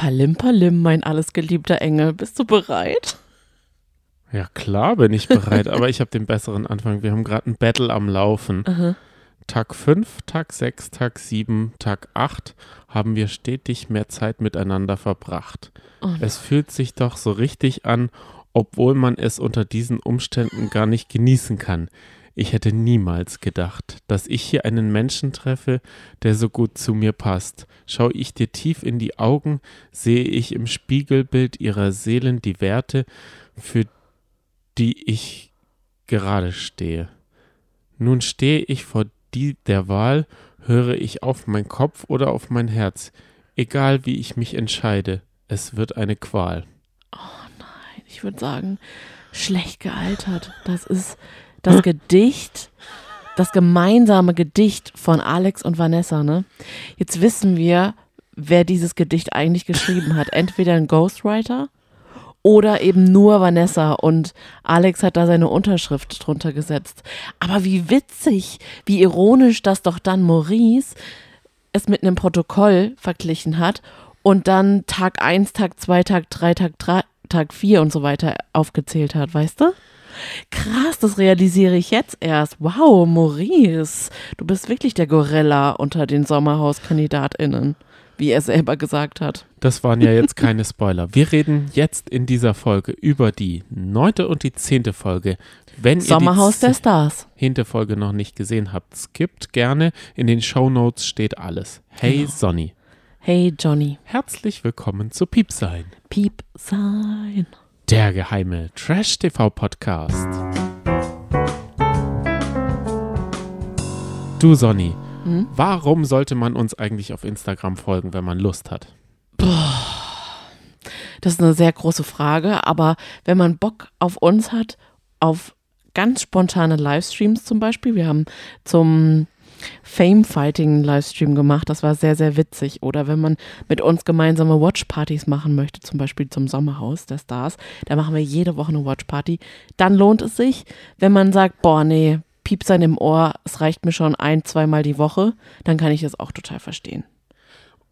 Palim Palim, mein alles geliebter Engel. Bist du bereit? Ja, klar bin ich bereit, aber ich habe den besseren Anfang. Wir haben gerade ein Battle am Laufen. Aha. Tag 5, Tag 6, Tag 7, Tag 8 haben wir stetig mehr Zeit miteinander verbracht. Oh es fühlt sich doch so richtig an, obwohl man es unter diesen Umständen gar nicht genießen kann. Ich hätte niemals gedacht, dass ich hier einen Menschen treffe, der so gut zu mir passt. Schaue ich dir tief in die Augen, sehe ich im Spiegelbild ihrer Seelen die Werte, für die ich gerade stehe. Nun stehe ich vor die der Wahl, höre ich auf mein Kopf oder auf mein Herz. Egal wie ich mich entscheide, es wird eine Qual. Ich würde sagen, schlecht gealtert. Das ist das Gedicht, das gemeinsame Gedicht von Alex und Vanessa, ne? Jetzt wissen wir, wer dieses Gedicht eigentlich geschrieben hat. Entweder ein Ghostwriter oder eben nur Vanessa und Alex hat da seine Unterschrift drunter gesetzt. Aber wie witzig, wie ironisch, dass doch dann Maurice es mit einem Protokoll verglichen hat und dann Tag 1, Tag 2, Tag 3, Tag 3, Tag 4 und so weiter aufgezählt hat, weißt du? Krass, das realisiere ich jetzt erst. Wow, Maurice, du bist wirklich der Gorilla unter den Sommerhauskandidatinnen, wie er selber gesagt hat. Das waren ja jetzt keine Spoiler. Wir reden jetzt in dieser Folge über die neunte und die zehnte Folge. Wenn Sommerhaus ihr der die Stars. zehnte Folge noch nicht gesehen habt, skippt gerne. In den Shownotes steht alles. Hey Genau. Sonny, Hey Johnny, herzlich willkommen zu Piepsein, Piep sein. Der geheime Trash-TV-Podcast. Du Sonny, Hm? warum sollte man uns eigentlich auf Instagram folgen, wenn man Lust hat? Das ist eine sehr große Frage, aber wenn man Bock auf uns hat, auf ganz spontane Livestreams zum Beispiel, wir haben zum Fame Fighting Livestream gemacht, das war sehr, sehr witzig. Oder wenn man mit uns gemeinsame Watchpartys machen möchte, zum Beispiel zum Sommerhaus der Stars, da machen wir jede Woche eine Watchparty, dann lohnt es sich, wenn man sagt, boah, nee, Piepsein im Ohr, es reicht mir schon ein, zweimal die Woche, dann kann ich das auch total verstehen.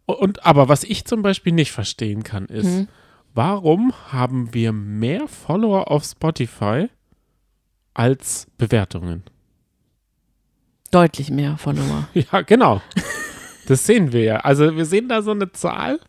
Und aber was ich zum Beispiel nicht verstehen kann, ist, Hm. warum haben wir mehr Follower auf Spotify als Bewertungen? Deutlich mehr Follower. Ja, genau. Das sehen wir ja. Also wir sehen da so eine Zahl.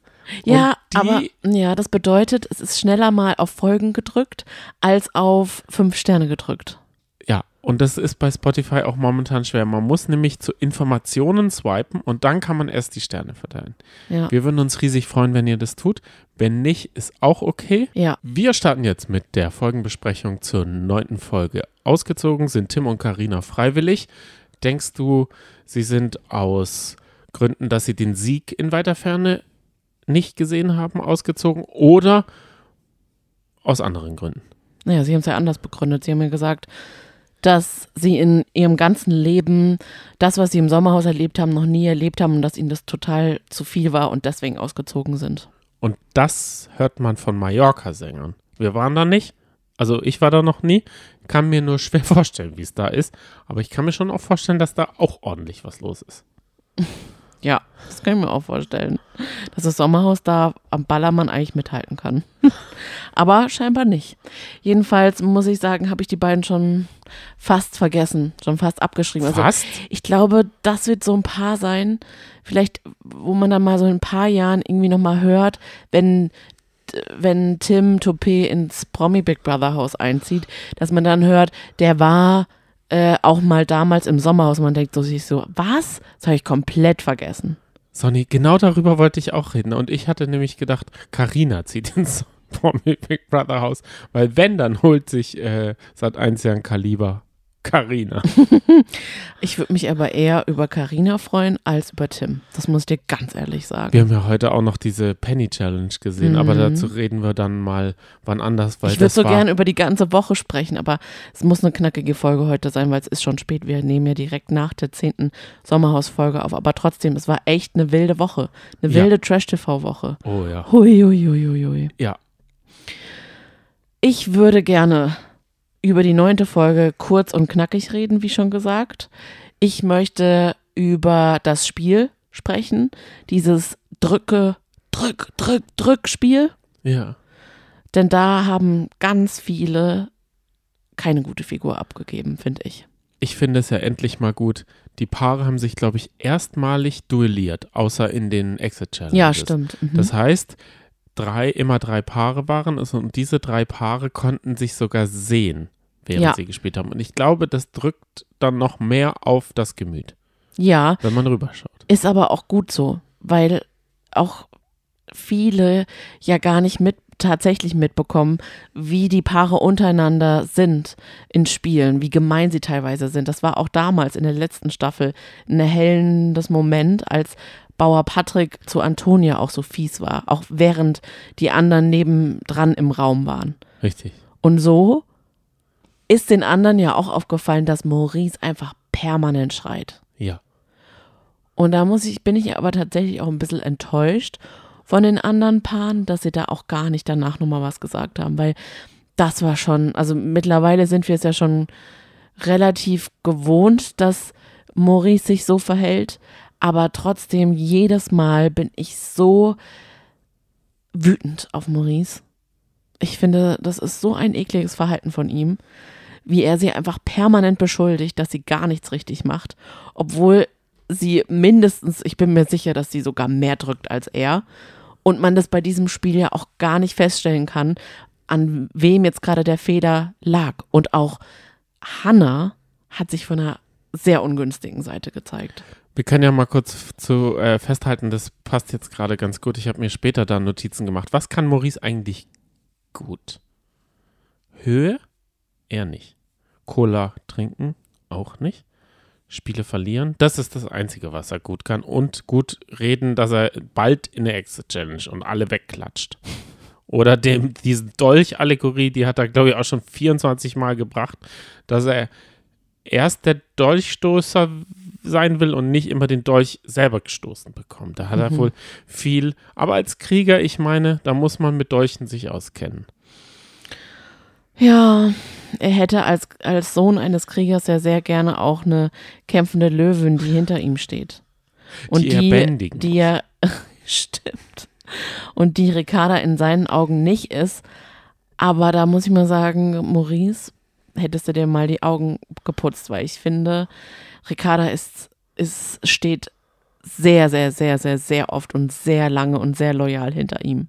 Ja, aber ja, das bedeutet, es ist schneller mal auf Folgen gedrückt als auf fünf Sterne gedrückt. Ja, und das ist bei Spotify auch momentan schwer. Man muss nämlich zu Informationen swipen und dann kann man erst die Sterne verteilen. Ja. Wir würden uns riesig freuen, wenn ihr das tut. Wenn nicht, ist auch okay. Ja, Wir starten jetzt mit der Folgenbesprechung zur neunten Folge. Ausgezogen sind Tim und Karina freiwillig. Denkst du, sie sind aus Gründen, dass sie den Sieg in weiter Ferne nicht gesehen haben, ausgezogen oder aus anderen Gründen? naja, sie haben es ja anders begründet. Sie haben ja gesagt, dass sie in ihrem ganzen Leben das, was sie im Sommerhaus erlebt haben, noch nie erlebt haben und dass ihnen das total zu viel war und deswegen ausgezogen sind. Und das hört man von Mallorca-Sängern. Wir waren da nicht. Also ich war da noch nie. Kann mir nur schwer vorstellen, wie es da ist. Aber ich kann mir schon auch vorstellen, dass da auch ordentlich was los ist. Ja, das kann ich mir auch vorstellen. Dass das Sommerhaus da am Ballermann eigentlich mithalten kann. Aber scheinbar nicht. Jedenfalls muss ich sagen, habe ich die beiden schon fast vergessen, schon fast abgeschrieben. Also Fast? ich glaube, das wird so ein Paar sein, vielleicht, wo man dann mal so in ein paar Jahren irgendwie nochmal hört, wenn, wenn Tim Toupé ins Promi Big Brother Haus einzieht, dass man dann hört, der war äh, auch mal damals im Sommerhaus und man denkt so sich so, was? Das habe ich komplett vergessen. Sonny, genau darüber wollte ich auch reden. Und ich hatte nämlich gedacht, Karina zieht ins Promi Big Brother Haus. Weil wenn, dann holt sich äh, seit eins Jahren Kaliber Karina. Ich würde mich aber eher über Karina freuen als über Tim. Das muss ich dir ganz ehrlich sagen. Wir haben ja heute auch noch diese Penny Challenge gesehen, aber Mhm. dazu reden wir dann mal wann anders, weil ich würde so war, gern über die ganze Woche sprechen, aber es muss eine knackige Folge heute sein, weil es ist schon spät. Wir nehmen ja direkt nach der zehnten Sommerhausfolge auf. Aber trotzdem, es war echt eine wilde Woche. Eine Ja. wilde Trash-TV-Woche. Oh ja. Hui, hui, hui, hui, hui. Ja. Ich würde gerne über die neunte Folge kurz und knackig reden, wie schon gesagt. Ich möchte über das Spiel sprechen. Dieses Drücke, Drück, Drück, Drück-Spiel. Ja. Denn da haben ganz viele keine gute Figur abgegeben, finde ich. Ich finde es ja endlich mal gut. Die Paare haben sich, glaube ich, erstmalig duelliert, außer in den Exit Challenges. Ja, stimmt. Mhm. Das heißt, drei, immer drei Paare waren es und diese drei Paare konnten sich sogar sehen, während Ja. sie gespielt haben. Und ich glaube, das drückt dann noch mehr auf das Gemüt, ja, wenn man rüberschaut. ist aber auch gut so, weil auch viele ja gar nicht mit tatsächlich mitbekommen, wie die Paare untereinander sind in Spielen, wie gemein sie teilweise sind. Das war auch damals in der letzten Staffel ein erhellendes Moment, als Bauer Patrick zu Antonia auch so fies war, auch während die anderen nebendran im Raum waren. Richtig. Und so ist den anderen ja auch aufgefallen, dass Maurice einfach permanent schreit. Ja. Und da muss ich, bin ich aber tatsächlich auch ein bisschen enttäuscht von den anderen Paaren, dass sie da auch gar nicht danach nochmal was gesagt haben, weil das war schon, also mittlerweile sind wir es ja schon relativ gewohnt, dass Maurice sich so verhält, aber trotzdem jedes Mal bin ich so wütend auf Maurice. Ich finde, das ist so ein ekliges Verhalten von ihm, wie er sie einfach permanent beschuldigt, dass sie gar nichts richtig macht, obwohl sie mindestens, ich bin mir sicher, dass sie sogar mehr drückt als er. Und man das bei diesem Spiel ja auch gar nicht feststellen kann, an wem jetzt gerade der Feder lag. Und auch Hannah hat sich von einer sehr ungünstigen Seite gezeigt. Wir können ja mal kurz zu äh, festhalten, das passt jetzt gerade ganz gut. Ich habe mir später da Notizen gemacht. Was kann Maurice eigentlich gut? Höhe? Eher nicht. Cola trinken? Auch nicht. Spiele verlieren? Das ist das Einzige, was er gut kann. Und gut reden, dass er bald in der Exit Challenge und alle wegklatscht. Oder dem, diese Dolch-Allegorie, die hat er, glaube ich, auch schon 24 Mal gebracht, dass er erst der Dolchstoßer sein will und nicht immer den Dolch selber gestoßen bekommt. Da hat er Mhm. wohl viel. Aber als Krieger, ich meine, da muss man mit Dolchen sich auskennen. Ja, er hätte als, als Sohn eines Kriegers ja sehr gerne auch eine kämpfende Löwin, die hinter ihm steht. Und Die die, er bändigen die ja, stimmt. Und die Ricarda in seinen Augen nicht ist. Aber da muss ich mal sagen, Maurice, hättest du dir mal die Augen geputzt, weil ich finde, Ricarda ist, ist, steht sehr, sehr, sehr, sehr, sehr oft und sehr lange und sehr loyal hinter ihm.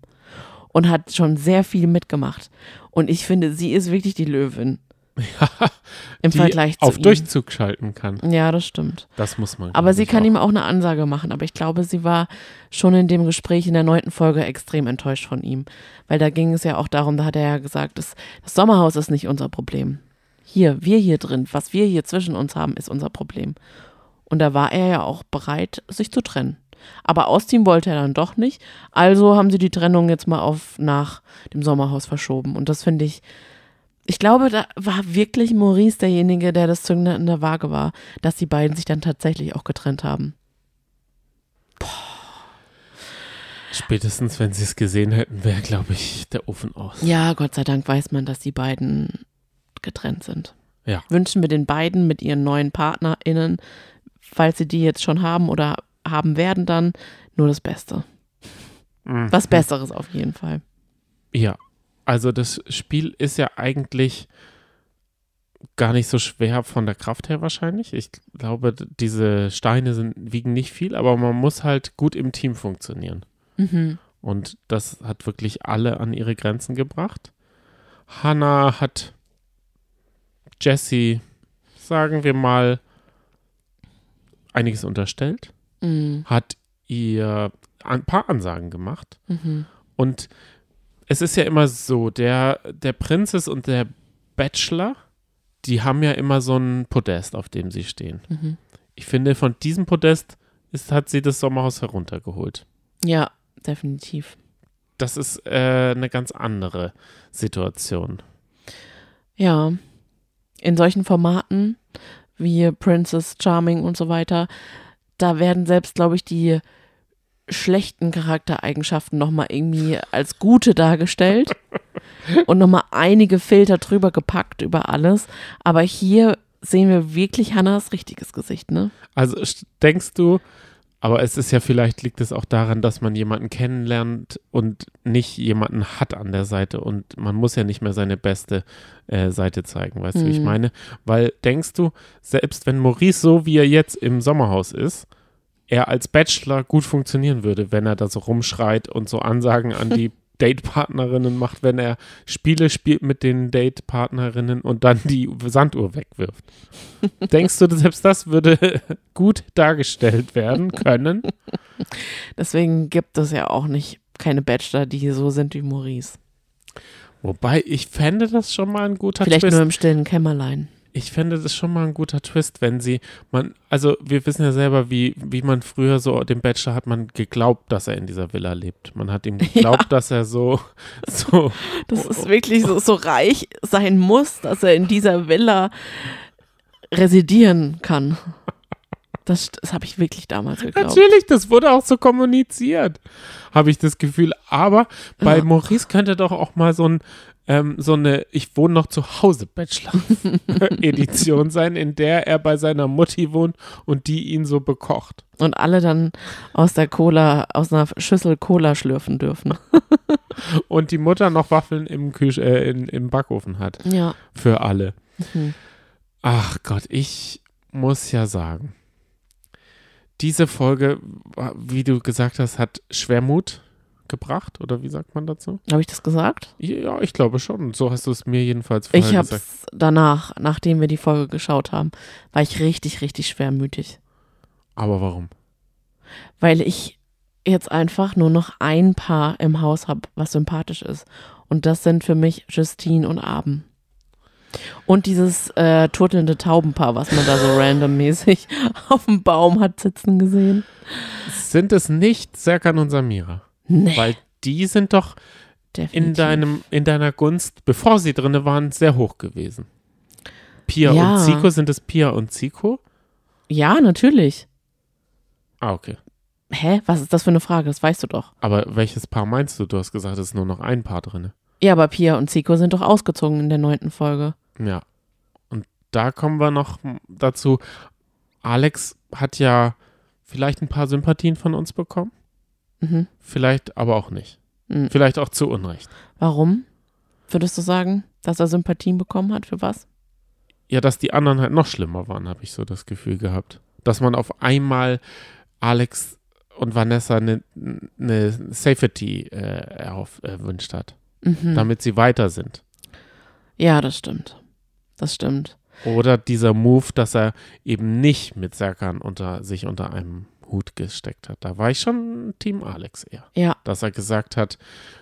Und hat schon sehr viel mitgemacht. Und ich finde, sie ist wirklich die Löwin. Im die Vergleich zu auf ihm. Durchzug schalten kann. Ja, das stimmt. Das muss man. Aber sie kann auch. ihm auch eine Ansage machen. Aber ich glaube, sie war schon in dem Gespräch in der neunten Folge extrem enttäuscht von ihm. Weil da ging es ja auch darum, da hat er ja gesagt, das, das Sommerhaus ist nicht unser Problem. Hier, wir hier drin, was wir hier zwischen uns haben, ist unser Problem. Und da war er ja auch bereit, sich zu trennen. Aber ausziehen wollte er dann doch nicht. Also haben sie die Trennung jetzt mal auf nach dem Sommerhaus verschoben. Und das finde ich, ich glaube, da war wirklich Maurice derjenige, der das Zünglein in der Waage war, dass die beiden sich dann tatsächlich auch getrennt haben. Spätestens, wenn sie es gesehen hätten, wäre, glaube ich, der Ofen aus. Ja, Gott sei Dank weiß man, dass die beiden getrennt sind. Ja. Wünschen wir den beiden mit ihren neuen PartnerInnen, falls sie die jetzt schon haben oder haben werden, dann nur das Beste. Mhm. Was Besseres auf jeden Fall. Ja, also das Spiel ist ja eigentlich gar nicht so schwer von der Kraft her wahrscheinlich. Ich glaube, diese Steine sind, wiegen nicht viel, aber man muss halt gut im Team funktionieren. Mhm. Und das hat wirklich alle an ihre Grenzen gebracht. Hannah hat Jesse, sagen wir mal, einiges unterstellt, Mhm. hat ihr ein paar Ansagen gemacht. Mhm. Und es ist ja immer so, der, der Prinzess und der Bachelor, die haben ja immer so ein Podest, auf dem sie stehen. Mhm. Ich finde, von diesem Podest ist, hat sie das Sommerhaus heruntergeholt. Ja, definitiv. Das ist äh, eine ganz andere Situation. Ja. In solchen Formaten wie Princess Charming und so weiter, da werden selbst, glaube ich, die schlechten Charaktereigenschaften nochmal irgendwie als gute dargestellt und nochmal einige Filter drüber gepackt über alles. Aber hier sehen wir wirklich Hannas richtiges Gesicht, ne? Also st- denkst du, Aber es ist ja vielleicht liegt es auch daran, dass man jemanden kennenlernt und nicht jemanden hat an der Seite und man muss ja nicht mehr seine beste äh, Seite zeigen, weißt du, wie ich Mhm. meine? Weil denkst du, selbst wenn Maurice so wie er jetzt im Sommerhaus ist, er als Bachelor gut funktionieren würde, wenn er da so rumschreit und so Ansagen an die Datepartnerinnen macht, wenn er Spiele spielt mit den Datepartnerinnen und dann die Sanduhr wegwirft. Denkst du, selbst das würde gut dargestellt werden können? Deswegen gibt es ja auch nicht keine Bachelor, die so sind wie Maurice. Wobei, ich fände das schon mal ein guter Vielleicht Twist. nur im stillen Kämmerlein. Ich fände das schon mal ein guter Twist, wenn sie, man, also wir wissen ja selber, wie, wie man früher so, dem Bachelor hat man geglaubt, dass er in dieser Villa lebt. Man hat ihm geglaubt, dass er so, so, Das ist wirklich so, so reich sein muss, dass er in dieser Villa residieren kann. Das, das habe ich wirklich damals geglaubt. natürlich, das wurde auch so kommuniziert, habe ich das Gefühl. Aber bei Ja. Maurice könnte doch auch mal so ein, ähm, so eine Ich wohne noch zu Hause Bachelor-Edition sein, in der er bei seiner Mutti wohnt und die ihn so bekocht. Und alle dann aus der Cola, aus einer Schüssel Cola schlürfen dürfen. Und die Mutter noch Waffeln im, Kühl äh, in, im Backofen hat. Ja. Für alle. Mhm. Ach Gott, ich muss ja sagen, diese Folge, wie du gesagt hast, hat Schwermut gebracht, oder wie sagt man dazu? Habe ich das gesagt? Ja, ich glaube schon. So hast du es mir jedenfalls vorher Ich habe gesagt. es danach, nachdem wir die Folge geschaut haben, war ich richtig, richtig schwermütig. Aber warum? Weil ich jetzt einfach nur noch ein Paar im Haus habe, was sympathisch ist. Und das sind für mich Justine und Abend. Und dieses äh, turtelnde Taubenpaar, was man da so randommäßig auf dem Baum hat sitzen gesehen. Sind es nicht Serkan und Samira? Nee, Weil die sind doch in, deinem, in deiner Gunst, bevor sie drinne waren, sehr hoch gewesen. Pia Ja. und Zico, sind es Pia und Zico? Ja, natürlich. Ah, okay. Hä? Was ist das für eine Frage? Das weißt du doch. Aber welches Paar meinst du? Du hast gesagt, es ist nur noch ein Paar drinne. Ja, aber Pia und Zico sind doch ausgezogen in der neunten Folge. Ja. Und da kommen wir noch dazu. Alex hat ja vielleicht ein paar Sympathien von uns bekommen. Mhm. Vielleicht aber auch nicht. Mhm. Vielleicht auch zu Unrecht. Warum? Würdest du sagen, dass er Sympathien bekommen hat? Für was? Ja, dass die anderen halt noch schlimmer waren, habe ich so das Gefühl gehabt. Dass man auf einmal Alex und Vanessa eine ne Safety äh, erhoff, erwünscht hat, Mhm. damit sie weiter sind. Ja, das stimmt. Das stimmt. Oder dieser Move, dass er eben nicht mit Serkan unter sich unter einem Hut gesteckt hat. Da war ich schon Team Alex eher. Ja, Dass er gesagt hat,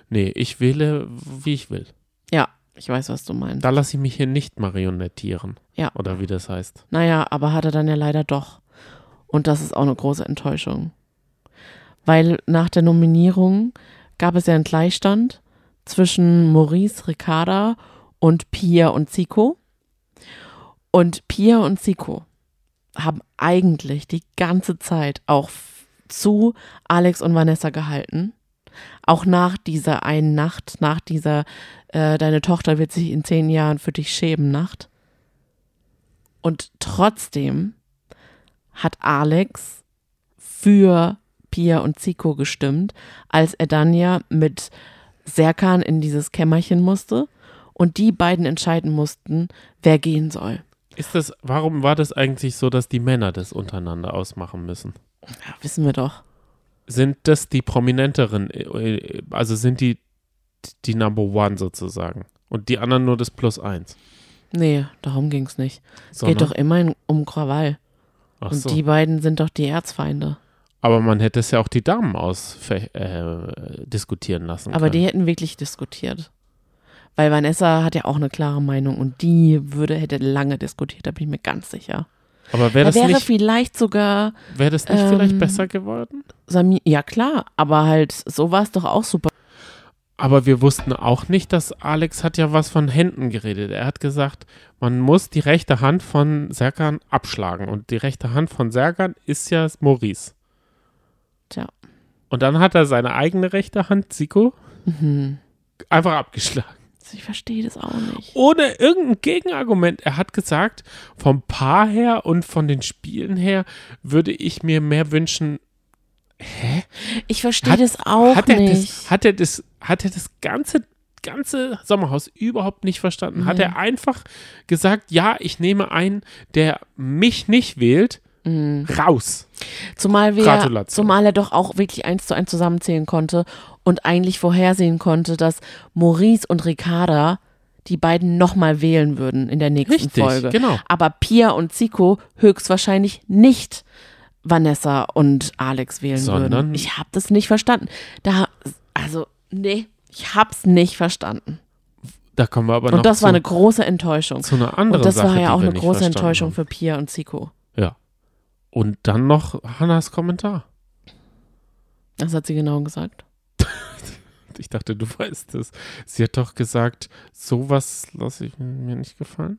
nee, ich wähle, wie ich will. ja, ich weiß, was du meinst. Da lasse ich mich hier nicht marionettieren. Ja. Oder wie das heißt. Naja, aber hat er dann ja leider doch. Und das ist auch eine große Enttäuschung. Weil nach der Nominierung gab es ja einen Gleichstand zwischen Maurice, Ricarda und Pia und Zico. Und Pia und Zico haben eigentlich die ganze Zeit auch zu Alex und Vanessa gehalten. Auch nach dieser einen Nacht, nach dieser äh, Deine Tochter wird sich in zehn Jahren für dich schämen Nacht. Und trotzdem hat Alex für Pia und Zico gestimmt, als er dann ja mit Serkan in dieses Kämmerchen musste und die beiden entscheiden mussten, wer gehen soll. Ist das, warum war das eigentlich so, dass die Männer das untereinander ausmachen müssen? Ja, wissen wir doch. Sind das die prominenteren, äh, also sind die die Number One sozusagen? Und die anderen nur das Plus eins? Nee, darum ging's nicht. Es geht doch immerhin um Krawall. Ach Und so. die beiden sind doch die Erzfeinde. Aber man hätte es ja auch die Damen aus äh, diskutieren lassen Aber können. die hätten wirklich diskutiert. Weil Vanessa hat ja auch eine klare Meinung und die würde, hätte lange diskutiert, da bin ich mir ganz sicher. Aber wäre Da das wäre nicht, vielleicht sogar wär das nicht vielleicht ähm, besser geworden? Sami, ja klar, aber halt, so war es doch auch super. Aber wir wussten auch nicht, dass Alex hat ja was von Händen geredet. Er hat gesagt, man muss die rechte Hand von Serkan abschlagen. Und die rechte Hand von Serkan ist ja Maurice. Tja. Und dann hat er seine eigene rechte Hand, Zico, Mhm. einfach abgeschlagen. Ich verstehe das auch nicht. Ohne irgendein Gegenargument. Er hat gesagt, vom Paar her und von den Spielen her würde ich mir mehr wünschen, Ich verstehe das auch hat er nicht. Das, hat er das, hat er das ganze, ganze Sommerhaus überhaupt nicht verstanden? Hat er einfach gesagt, ja, ich nehme einen, der mich nicht wählt, raus. Zumal wir, zumal er doch auch wirklich eins zu eins zusammenzählen konnte und eigentlich vorhersehen konnte, dass Maurice und Ricarda die beiden nochmal wählen würden in der nächsten Richtig, Folge. genau. Aber Pia und Zico höchstwahrscheinlich nicht Vanessa und Alex wählen Sondern- würden. Ich habe das nicht verstanden. Da, also, nee, ich hab's nicht verstanden. Da kommen wir aber noch Und das zu, war eine große Enttäuschung. zu einer anderen Und das Sache, war ja auch eine große Enttäuschung haben. für Pia und Zico. Und dann noch Hannas Kommentar. Das hat sie genau gesagt. Ich dachte, du weißt es. Sie hat doch gesagt, sowas lasse ich mir nicht gefallen.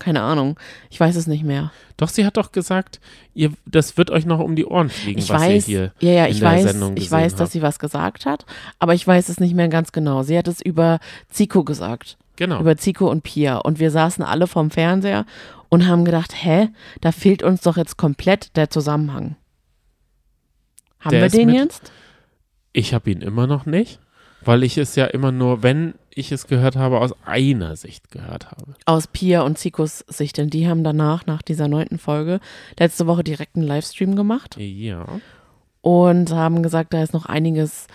Keine Ahnung. Ich weiß es nicht mehr. Doch, sie hat doch gesagt, ihr, das wird euch noch um die Ohren fliegen, Ich was weiß, ihr ja, ja, in ich der weiß, Sendung ich gesehen weiß, dass habt. sie was gesagt hat, aber ich weiß es nicht mehr ganz genau. Sie hat es über Zico gesagt, Genau. über Zico und Pia und wir saßen alle vorm Fernseher und haben gedacht, hä, da fehlt uns doch jetzt komplett der Zusammenhang. Haben Der wir den mit- jetzt? Ich habe ihn immer noch nicht, weil ich es ja immer nur, wenn ich es gehört habe, aus einer Sicht gehört habe. Aus Pia und Zicos Sicht, denn die haben danach, nach dieser neunten Folge, letzte Woche direkt einen Livestream gemacht. Ja. und haben gesagt, da ist noch einiges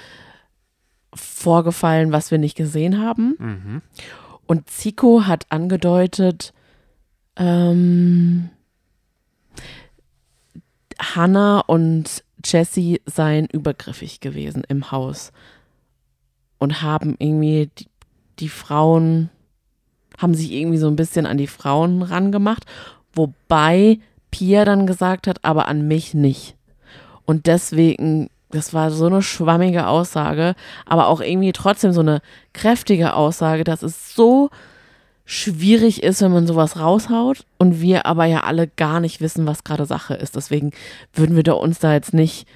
vorgefallen, was wir nicht gesehen haben. Mhm. Und Zico hat angedeutet, ähm, Hannah und Jessie seien übergriffig gewesen im Haus und haben irgendwie die, die Frauen, haben sich irgendwie so ein bisschen an die Frauen rangemacht, wobei Pia dann gesagt hat, aber an mich nicht. Und deswegen, das war so eine schwammige Aussage, aber auch irgendwie trotzdem so eine kräftige Aussage, dass es so schwierig ist, wenn man sowas raushaut und wir aber ja alle gar nicht wissen, was gerade Sache ist. Deswegen würden wir da uns da jetzt nicht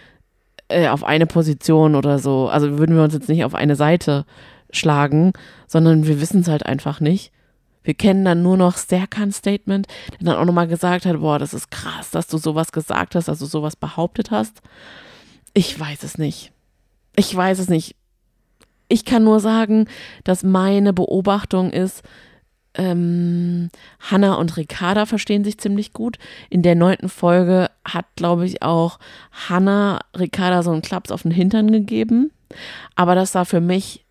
äh, auf eine Position oder so, also würden wir uns jetzt nicht auf eine Seite schlagen, sondern wir wissen es halt einfach nicht. Wir kennen dann nur noch Serkans Statement, der dann auch nochmal gesagt hat, boah, das ist krass, dass du sowas gesagt hast, dass du sowas behauptet hast. Ich weiß es nicht. Ich weiß es nicht. Ich kann nur sagen, dass meine Beobachtung ist, ähm, Hannah und Ricarda verstehen sich ziemlich gut. In der neunten Folge hat, glaube ich, auch Hannah Ricarda so einen Klaps auf den Hintern gegeben. Aber das sah für mich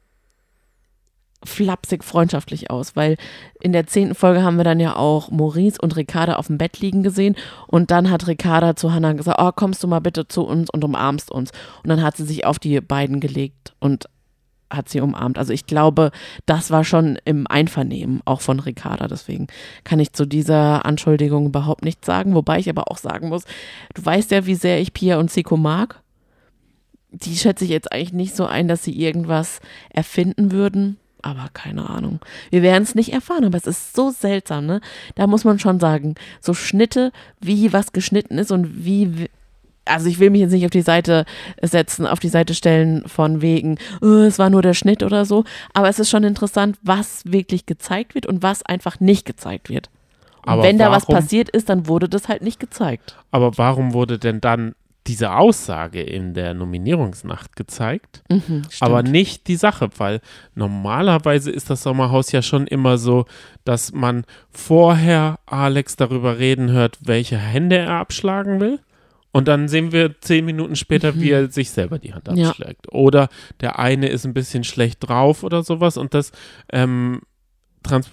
flapsig freundschaftlich aus, weil in der zehnten Folge haben wir dann ja auch Maurice und Ricarda auf dem Bett liegen gesehen und dann hat Ricarda zu Hannah gesagt, oh, kommst du mal bitte zu uns und umarmst uns. Und dann hat sie sich auf die beiden gelegt und hat sie umarmt. Also ich glaube, das war schon im Einvernehmen, auch von Ricarda. Deswegen kann ich zu dieser Anschuldigung überhaupt nichts sagen. Wobei ich aber auch sagen muss, du weißt ja, wie sehr ich Pia und Zico mag. Die schätze ich jetzt eigentlich nicht so ein, dass sie irgendwas erfinden würden. Aber keine Ahnung. Wir werden es nicht erfahren, aber es ist so seltsam, ne? Da muss man schon sagen, so Schnitte, wie was geschnitten ist und wie also ich will mich jetzt nicht auf die Seite setzen, auf die Seite stellen von wegen, oh, es war nur der Schnitt oder so, aber es ist schon interessant, was wirklich gezeigt wird und was einfach nicht gezeigt wird. Und Aber wenn da was warum- passiert ist, dann wurde das halt nicht gezeigt. Aber warum wurde denn dann diese Aussage in der Nominierungsnacht gezeigt? Mhm, aber nicht die Sache, weil normalerweise ist das Sommerhaus ja schon immer so, dass man vorher Alex darüber reden hört, welche Hände er abschlagen will. Und dann sehen wir zehn Minuten später, wie er sich selber die Hand Mhm. Ja. abschlägt. Oder der eine ist ein bisschen schlecht drauf oder sowas und das ähm,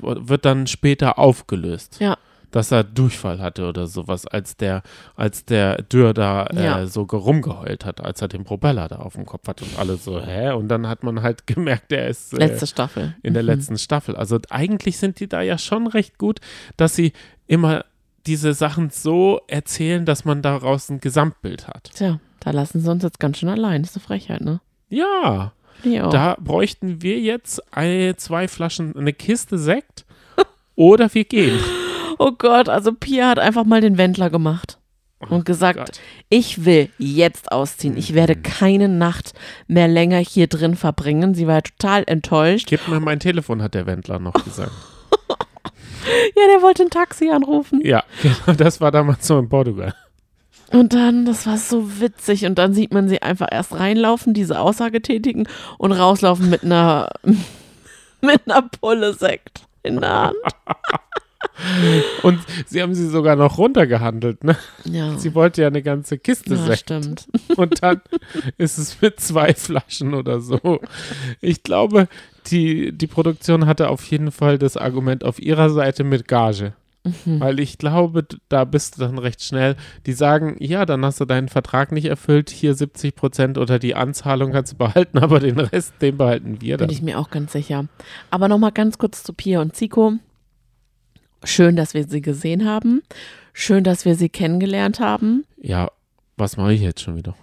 wird dann später aufgelöst. Ja. Dass er Durchfall hatte oder sowas, als der, als der Dürr da äh, Ja. so rumgeheult hat, als er den Propeller da auf dem Kopf hat und alle so, hä? Und dann hat man halt gemerkt, der ist äh, Letzte Staffel. in der Mhm. letzten Staffel. Also eigentlich sind die da ja schon recht gut, dass sie immer diese Sachen so erzählen, dass man daraus ein Gesamtbild hat. Tja, da lassen sie uns jetzt ganz schön allein. Das ist eine Frechheit, ne? Ja, da bräuchten wir jetzt ein, zwei Flaschen, eine Kiste Sekt oder wir gehen. Oh Gott, also Pia hat einfach mal den Wendler gemacht und gesagt, Gott. ich will jetzt ausziehen. Ich werde Mhm. keine Nacht mehr länger hier drin verbringen. Sie war total enttäuscht. Gib mir mein Telefon, hat der Wendler noch gesagt. Ja, der wollte ein Taxi anrufen. ja, genau, das war damals so in Portugal. Und dann, das war so witzig. Und dann sieht man sie einfach erst reinlaufen, diese Aussage tätigen und rauslaufen mit einer, mit einer Pulle Sekt in der Hand. Und sie haben sie sogar noch runtergehandelt, ne? Ja, Sie wollte ja eine ganze Kiste ja Sekt. stimmt. Und dann ist es mit zwei Flaschen oder so. Ich glaube, die, die Produktion hatte auf jeden Fall das Argument auf ihrer Seite mit Gage. Mhm. Weil ich glaube, da bist du dann recht schnell. Die sagen, ja, dann hast du deinen Vertrag nicht erfüllt, hier 70 Prozent oder die Anzahlung kannst du behalten, aber den Rest, den behalten wir Bin dann. ich mir auch ganz sicher. Aber nochmal ganz kurz zu Pia und Zico. Schön, dass wir sie gesehen haben. Schön, dass wir sie kennengelernt haben. Ja, was mache ich jetzt schon wieder?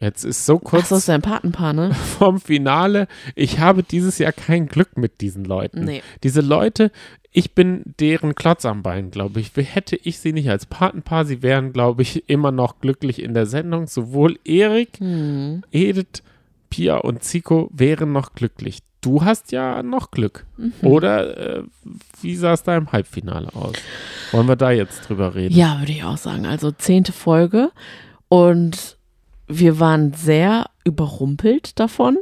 Jetzt ist so Ach, kurz so ist dein Patenpaar, ne? vorm Finale. Ich habe dieses Jahr kein Glück mit diesen Leuten. Nee. Diese Leute, ich bin deren Klotz am Bein, glaube ich. Hätte ich sie nicht als Patenpaar, sie wären, glaube ich, immer noch glücklich in der Sendung. Sowohl Erik, Hm. Edith, Pia und Zico wären noch glücklich. Du hast ja noch Glück. Mhm. Oder äh, wie sah es da im Halbfinale aus? Wollen wir da jetzt drüber reden? Ja, würde ich auch sagen. Also zehnte Folge. Und wir waren sehr überrumpelt davon,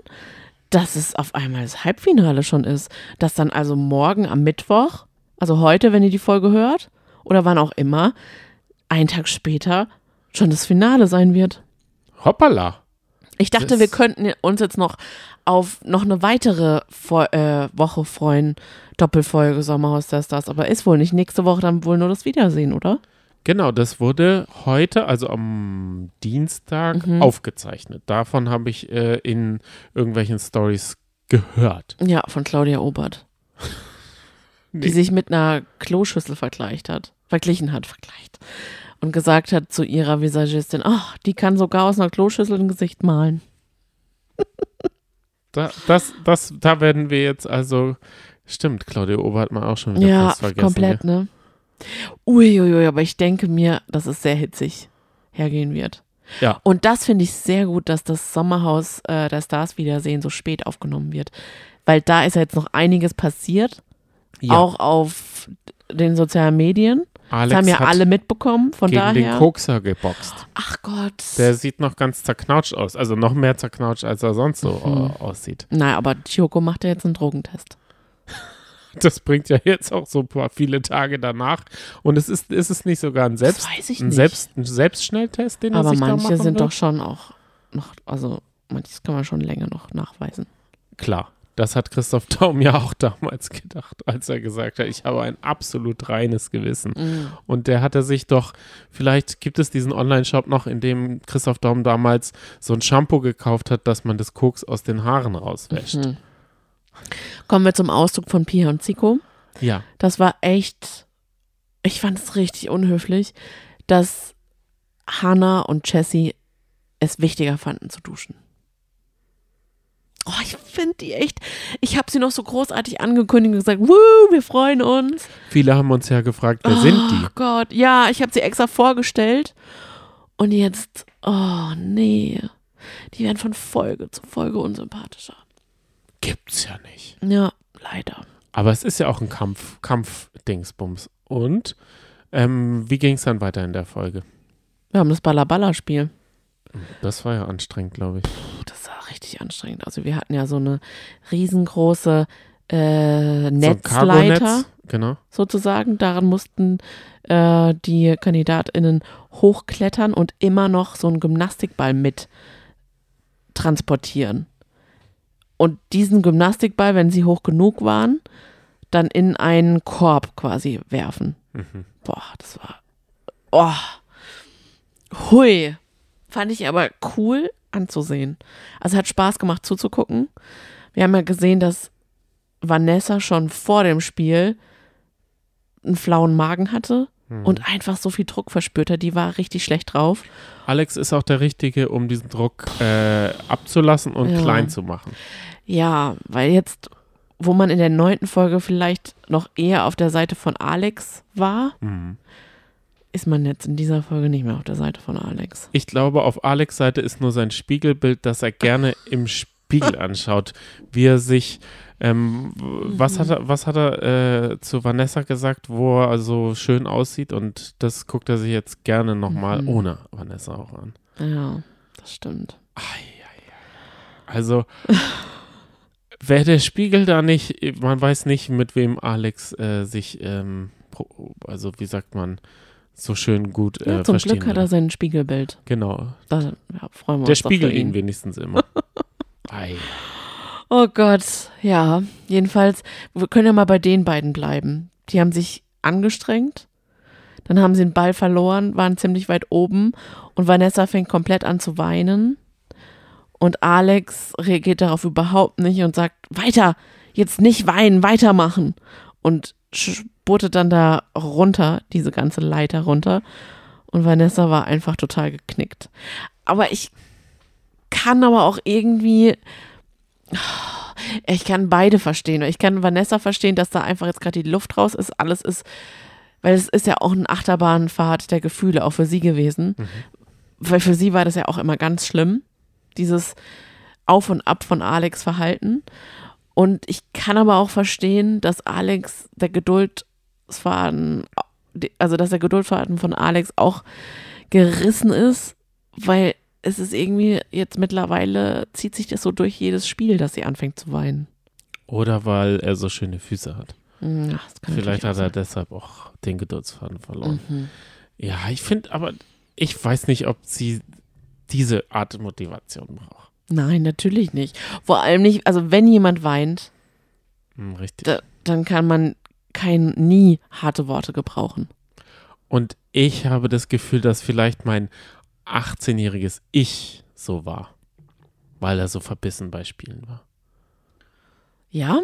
dass es auf einmal das Halbfinale schon ist. Dass dann also morgen am Mittwoch, also heute, wenn ihr die Folge hört, oder wann auch immer, einen Tag später schon das Finale sein wird. Hoppala. Ich dachte, Das- wir könnten uns jetzt noch auf noch eine weitere Fo äh, Woche freuen. Doppelfolge Sommerhaus der Stars. Aber ist wohl nicht. Nächste Woche dann wohl nur das Wiedersehen, oder? Genau, das wurde heute, also am Dienstag, Mhm. aufgezeichnet. Davon habe ich äh, in irgendwelchen Stories gehört. Ja, von Claudia Obert. Die Nee. sich mit einer Kloschüssel vergleicht hat. Verglichen hat, vergleicht. Und gesagt hat zu ihrer Visagistin, ach, die kann sogar aus einer Kloschüssel ein Gesicht malen. Da, das, das, da werden wir jetzt also, stimmt, Claudia Ober hat man auch schon wieder Ja, fast vergessen. komplett, ne? Uiuiui, aber ich denke mir, dass es sehr hitzig hergehen wird. Ja. Und das finde ich sehr gut, dass das Sommerhaus äh, der Stars Wiedersehen so spät aufgenommen wird. Weil da ist ja jetzt noch einiges passiert, Ja, auch auf den sozialen Medien. Alex Das haben ja alle mitbekommen, von gegen den daher. Kokser geboxt. Ach Gott. Der sieht noch ganz zerknautscht aus, also noch mehr zerknautscht, als er sonst so Mhm. äh, aussieht. Naja, aber Chioko macht ja jetzt einen Drogentest. Das bringt ja jetzt auch so paar viele Tage danach. Und es ist, ist es nicht sogar ein Selbst, ein. Selbst, ein Selbstschnelltest, den er aber sich da manche machen sind will? doch schon auch noch, also manches kann man schon länger noch nachweisen. Klar, das hat Christoph Daum ja auch damals gedacht, als er gesagt hat, ich habe ein absolut reines Gewissen. Mhm. Und der hatte sich doch, vielleicht gibt es diesen Online-Shop noch, in dem Christoph Daum damals so ein Shampoo gekauft hat, dass man das Koks aus den Haaren rauswäscht. Mhm. Kommen wir zum Auszug von Pia und Zico. Ja, Das war echt, ich fand es richtig unhöflich, dass Hannah und Jessie es wichtiger fanden zu duschen. Oh, ich finde die echt, ich habe sie noch so großartig angekündigt und gesagt, Woo, wir freuen uns. viele haben uns ja gefragt, wer sind die? Oh Gott, ja, ich habe sie extra vorgestellt. Und jetzt, oh nee, die werden von Folge zu Folge unsympathischer. Gibt's ja nicht. Ja, leider. Aber es ist ja auch ein Kampf, Kampf-Dingsbums. Und ähm, wie ging es dann weiter in der Folge? Wir haben das Balla-Balla-Spiel. Das war ja anstrengend, glaube ich. Puh, das richtig anstrengend. Also wir hatten ja so eine riesengroße äh, So Netzleiter Cargonetz, Genau. sozusagen. Daran mussten äh, die KandidatInnen hochklettern und immer noch so einen Gymnastikball mit transportieren. Und diesen Gymnastikball, wenn sie hoch genug waren, dann in einen Korb quasi werfen. Mhm. Boah, das war. Oh. Hui. Fand ich aber cool anzusehen. Also hat Spaß gemacht zuzugucken. Wir haben ja gesehen, dass Vanessa schon vor dem Spiel einen flauen Magen hatte Mhm. und einfach so viel Druck verspürt hat. Die war richtig schlecht drauf. Alex ist auch der Richtige, um diesen Druck äh, abzulassen und Ja. klein zu machen. Ja, weil jetzt, wo man in der neunten Folge vielleicht noch eher auf der Seite von Alex war, Mhm. Ist man jetzt in dieser Folge nicht mehr auf der Seite von Alex. Ich glaube, auf Alex Seite ist nur sein Spiegelbild, das er gerne im Spiegel anschaut, wie er sich Ähm, was hat er, was hat er äh, zu Vanessa gesagt, wo er so schön aussieht und das guckt er sich jetzt gerne nochmal Mhm. ohne Vanessa auch an. Ja, das stimmt. Also wäre der Spiegel da nicht, man weiß nicht, mit wem Alex äh, sich, ähm, also wie sagt man, so schön gut äh, Ja, zum Glück hat er sein Spiegelbild. Genau, Da ja, freuen wir der uns doch spiegelt ihn wenigstens immer. Ei. Oh Gott, ja. Jedenfalls, wir können ja mal bei den beiden bleiben. Die haben sich angestrengt. Dann haben sie den Ball verloren, waren ziemlich weit oben und Vanessa fängt komplett an zu weinen. Und Alex reagiert darauf überhaupt nicht und sagt, weiter, jetzt nicht weinen, weitermachen. Und spurtet dann da runter, diese ganze Leiter runter. Und Vanessa war einfach total geknickt. Aber ich kann aber auch irgendwie, ich kann beide verstehen. Ich kann Vanessa verstehen, dass da einfach jetzt gerade die Luft raus ist. Alles ist, weil es ist ja auch eine Achterbahnfahrt der Gefühle, auch für sie gewesen. Weil für sie war das ja auch immer ganz schlimm, dieses Auf und Ab von Alex Verhalten. Und ich kann aber auch verstehen, dass Alex der Geduldsfaden, also dass der Geduldsfaden von Alex auch gerissen ist, weil es ist irgendwie jetzt mittlerweile zieht sich das so durch jedes Spiel, dass sie anfängt zu weinen. Oder weil er so schöne Füße hat. Hm, das kann Vielleicht hat er deshalb auch den Geduldsfaden verloren. sein. Mhm. Ja, ich finde aber, ich weiß nicht, ob sie diese Art Motivation braucht. Nein, natürlich nicht. Vor allem nicht, also wenn jemand weint, Hm, richtig. da, dann kann man kein nie harte Worte gebrauchen. Und ich habe das Gefühl, dass vielleicht mein 18-jähriges Ich so war, weil er so verbissen bei Spielen war. Ja?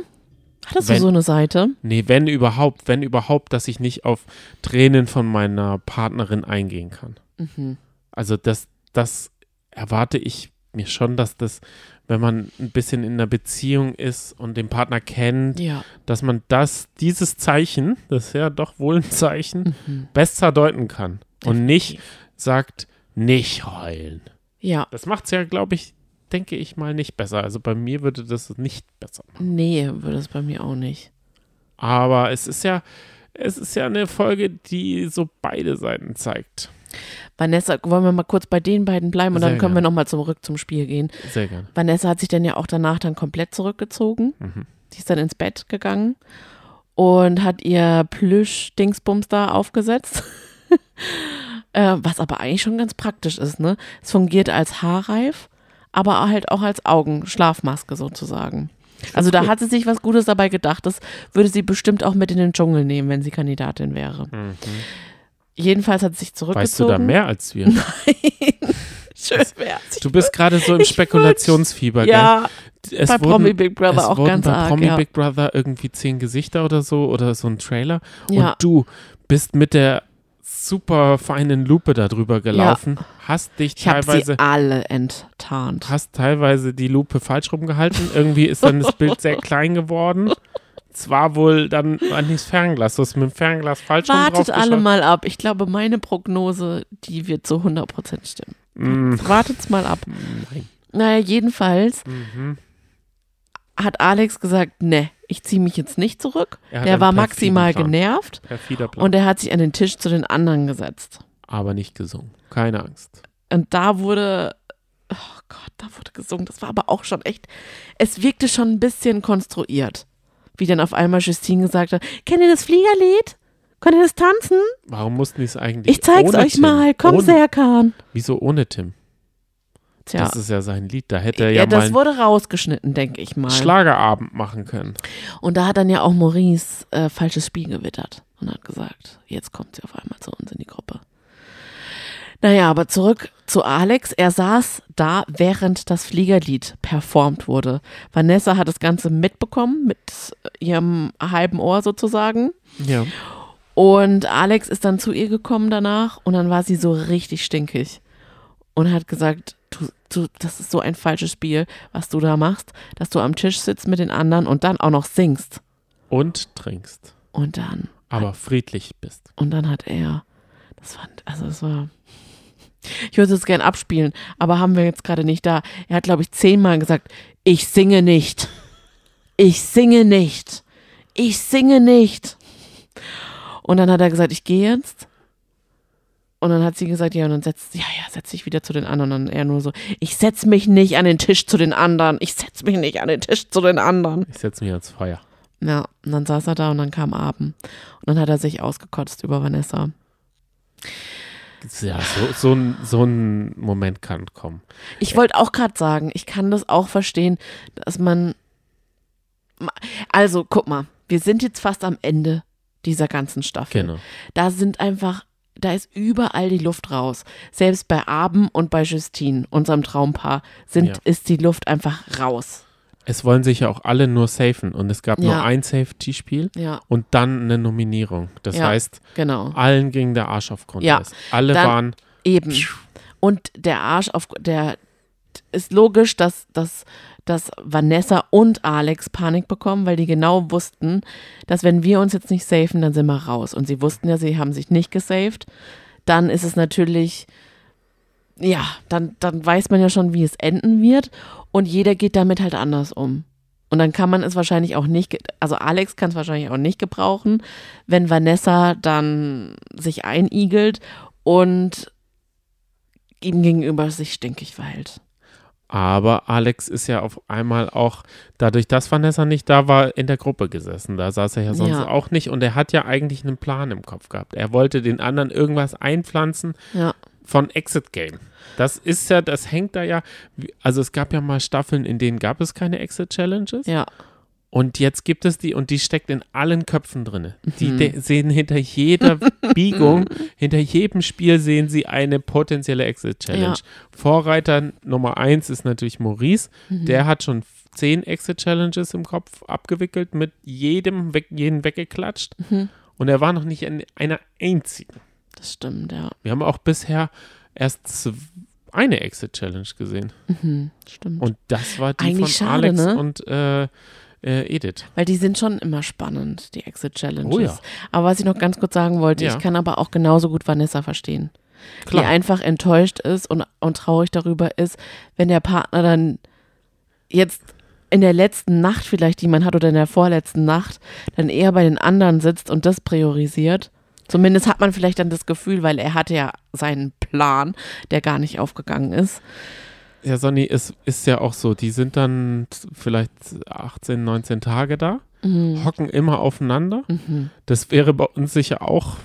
Hattest Wenn- du so eine Seite? Nee, wenn überhaupt, wenn überhaupt, dass ich nicht auf Tränen von meiner Partnerin eingehen kann. Mhm. Also das, das erwarte ich mir schon, dass das, wenn man ein bisschen in einer Beziehung ist und den Partner kennt, Ja. dass man das, dieses Zeichen, das ist ja doch wohl ein Zeichen, Mhm. besser deuten kann und nicht sagt, nicht heulen. Ja. Das macht es ja, glaube ich, denke ich mal, nicht besser. Also bei mir würde das nicht besser machen. Nee, würde es bei mir auch nicht. Aber es ist ja, es ist ja eine Folge, die so beide Seiten zeigt. Vanessa, wollen wir mal kurz bei den beiden bleiben und Sehr dann können gerne. wir nochmal zurück zum Spiel gehen. Sehr gerne. Vanessa hat sich dann ja auch danach dann komplett zurückgezogen. Mhm. Die ist dann ins Bett gegangen und hat ihr Plüsch-Dingsbums da aufgesetzt. äh, was aber eigentlich schon ganz praktisch ist, ne? Es fungiert als Haarreif, aber halt auch als Augenschlafmaske sozusagen. Also da hat sie sich was Gutes dabei gedacht. Das würde sie bestimmt auch mit in den Dschungel nehmen, wenn sie Kandidatin wäre. Mhm. Jedenfalls hat sie sich zurückgezogen. Weißt du da mehr als wir? Schön wär's. Du bist gerade so im Spekulationsfieber, gell? Ja, Es bei wurden, Promi Big Brother es auch wurden ganz bei arg. Promi ja. Big Brother irgendwie zehn Gesichter oder so oder so ein Trailer. ja. Und du bist mit der super feinen Lupe da drüber gelaufen, hast dich Ich teilweise sie alle enttarnt. hast teilweise die Lupe falsch rumgehalten. Irgendwie ist dann das Bild sehr klein geworden. Zwar wohl dann an das Fernglas, du hast mit dem Fernglas falsch Wartet alle mal ab. Ich glaube, meine Prognose, die wird zu 100% stimmen. Mm, Wartet's mal ab. nein. Naja, jedenfalls Mhm. hat Alex gesagt, ne, ich ziehe mich jetzt nicht zurück. Er Der war maximal Plan. genervt Perfider Plan. und er hat sich an den Tisch zu den anderen gesetzt. aber nicht gesungen. Keine Angst. Und da wurde, oh Gott, da wurde gesungen. Das war aber auch schon echt, es wirkte schon ein bisschen konstruiert. Wie dann auf einmal Justine gesagt hat, kennt ihr das Fliegerlied? Könnt ihr das tanzen? Warum mussten die es eigentlich Ich zeig's ohne euch Tim? mal. Komm, ohne, Serkan. Wieso ohne Tim? Tja, Das ist ja sein Lied. Da hätte er ja, ja, das mal wurde rausgeschnitten, denke ich mal. einen Schlagerabend machen können. Und da hat dann ja auch Maurice äh, falsches Spiel gewittert und hat gesagt, jetzt kommt sie auf einmal zu uns in die Gruppe. Naja, aber zurück zu Alex. Er saß da, während das Fliegerlied performt wurde. Vanessa hat das Ganze mitbekommen, mit ihrem halben Ohr sozusagen. Ja. Und Alex ist dann zu ihr gekommen danach und dann war sie so richtig stinkig und hat gesagt, du, du, das ist so ein falsches Spiel, was du da machst, dass du am Tisch sitzt mit den anderen und dann auch noch singst. Und trinkst. Und dann, Aber friedlich bist. und dann hat er, das war, also es war, ich würde es gern abspielen, aber haben wir jetzt gerade nicht da. Er hat, glaube ich, zehnmal gesagt, ich singe nicht. ich singe nicht. Ich singe nicht. Und dann hat er gesagt, ich gehe jetzt. Und dann hat sie gesagt, ja, und dann setzt, ja, ja, setz dich wieder zu den anderen. Und er nur so, ich setz mich nicht an den Tisch zu den anderen. Ich setz mich nicht an den Tisch zu den anderen. Ich setze mich ans Feuer. Ja, und dann saß er da und dann kam Abend. Und dann hat er sich ausgekotzt über Vanessa. Ja, so, so, ein, so ein Moment kann kommen. Ich wollte auch gerade sagen, ich kann das auch verstehen, dass man. Also, guck mal, wir sind jetzt fast am Ende dieser ganzen Staffel. Genau. Da sind einfach, da ist überall die Luft raus. Selbst bei Abend und bei Justine, unserem Traumpaar, sind, Ja. ist die Luft einfach raus. Es wollen sich ja auch alle nur safen und es gab nur Ja. ein Safety-Spiel Ja, und dann eine Nominierung. Das Ja. heißt, genau. allen ging der Arsch auf. Ja. Alle Dann- waren, Eben. Und der Arsch auf der ist logisch, dass, dass, dass Vanessa und Alex Panik bekommen, weil die genau wussten, dass wenn wir uns jetzt nicht safen, dann sind wir raus. Und sie wussten ja, sie haben sich nicht gesaved. Dann ist es natürlich, ja, dann, dann weiß man ja schon, wie es enden wird. Und jeder geht damit halt anders um. Und dann kann man es wahrscheinlich auch nicht, also Alex kann es wahrscheinlich auch nicht gebrauchen, wenn Vanessa dann sich einigelt und ihm gegenüber sich stinkig verhält. aber Alex ist ja auf einmal auch, dadurch, dass Vanessa nicht da war, in der Gruppe gesessen. Da saß er ja sonst Ja. auch nicht und er hat ja eigentlich einen Plan im Kopf gehabt. Er wollte den anderen irgendwas einpflanzen Ja, von Exit Game. Das ist ja, das hängt da ja, also es gab ja mal Staffeln, in denen gab es keine Exit Challenges. ja, Und jetzt gibt es die und die steckt in allen Köpfen drin. Die Mhm. sehen hinter jeder Biegung, hinter jedem Spiel sehen sie eine potenzielle Exit Challenge. Ja. Vorreiter Nummer eins ist natürlich Maurice. Mhm. Der hat schon zehn Exit Challenges im Kopf abgewickelt, mit jedem weg, jeden weggeklatscht. Mhm. Und er war noch nicht in einer einzigen. Das stimmt, ja. Wir haben auch bisher erst eine Exit Challenge gesehen. Mhm, stimmt. Und das war die Eigentlich von schade, Alex ne? und äh, äh, Edith. Weil die sind schon immer spannend, die Exit-Challenges. Oh ja. Aber was ich noch ganz kurz sagen wollte, Ja. ich kann aber auch genauso gut Vanessa verstehen. Klar. Die einfach enttäuscht ist und, und traurig darüber ist, wenn der Partner dann jetzt in der letzten Nacht vielleicht, die man hat, oder in der vorletzten Nacht, dann eher bei den anderen sitzt und das priorisiert. Zumindest hat man vielleicht dann das Gefühl, weil er hatte ja seinen Plan, der gar nicht aufgegangen ist. Ja, Sonny, es ist ja auch so, die sind dann vielleicht 18, 19 Tage da, Mhm. hocken immer aufeinander. Mhm. Das wäre bei uns sicher auch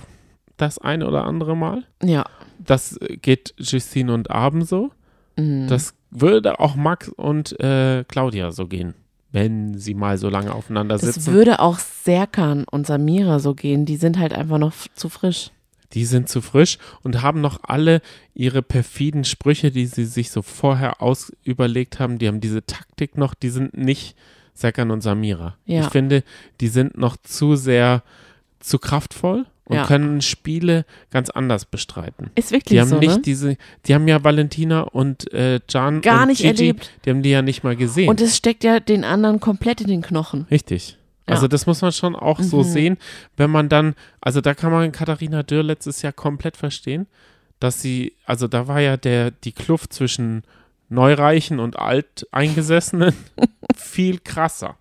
das eine oder andere Mal. Ja. Das geht Justine und Abend so. Mhm. Das würde auch Max und äh, Claudia so gehen, wenn sie mal so lange aufeinander Das sitzen. würde auch Serkan und Samira so gehen. Die sind halt einfach noch zu frisch. Die sind zu frisch und haben noch alle ihre perfiden Sprüche, die sie sich so vorher aus überlegt haben. Die haben diese Taktik noch, die sind nicht Serkan und Samira. Ja. Ich finde, die sind noch zu sehr zu kraftvoll und Ja. können Spiele ganz anders bestreiten. Ist wirklich Die haben so, nicht ne? diese, die haben ja Valentina und äh, Can Gar und nicht Gigi, erlebt. die haben die ja nicht mal gesehen. Und es steckt ja den anderen komplett in den Knochen. Richtig. Ja. Also das muss man schon auch so Mhm. sehen, wenn man dann, also da kann man Katharina Dürr letztes Jahr komplett verstehen, dass sie, also da war ja der, die Kluft zwischen Neureichen und Alteingesessenen viel krasser.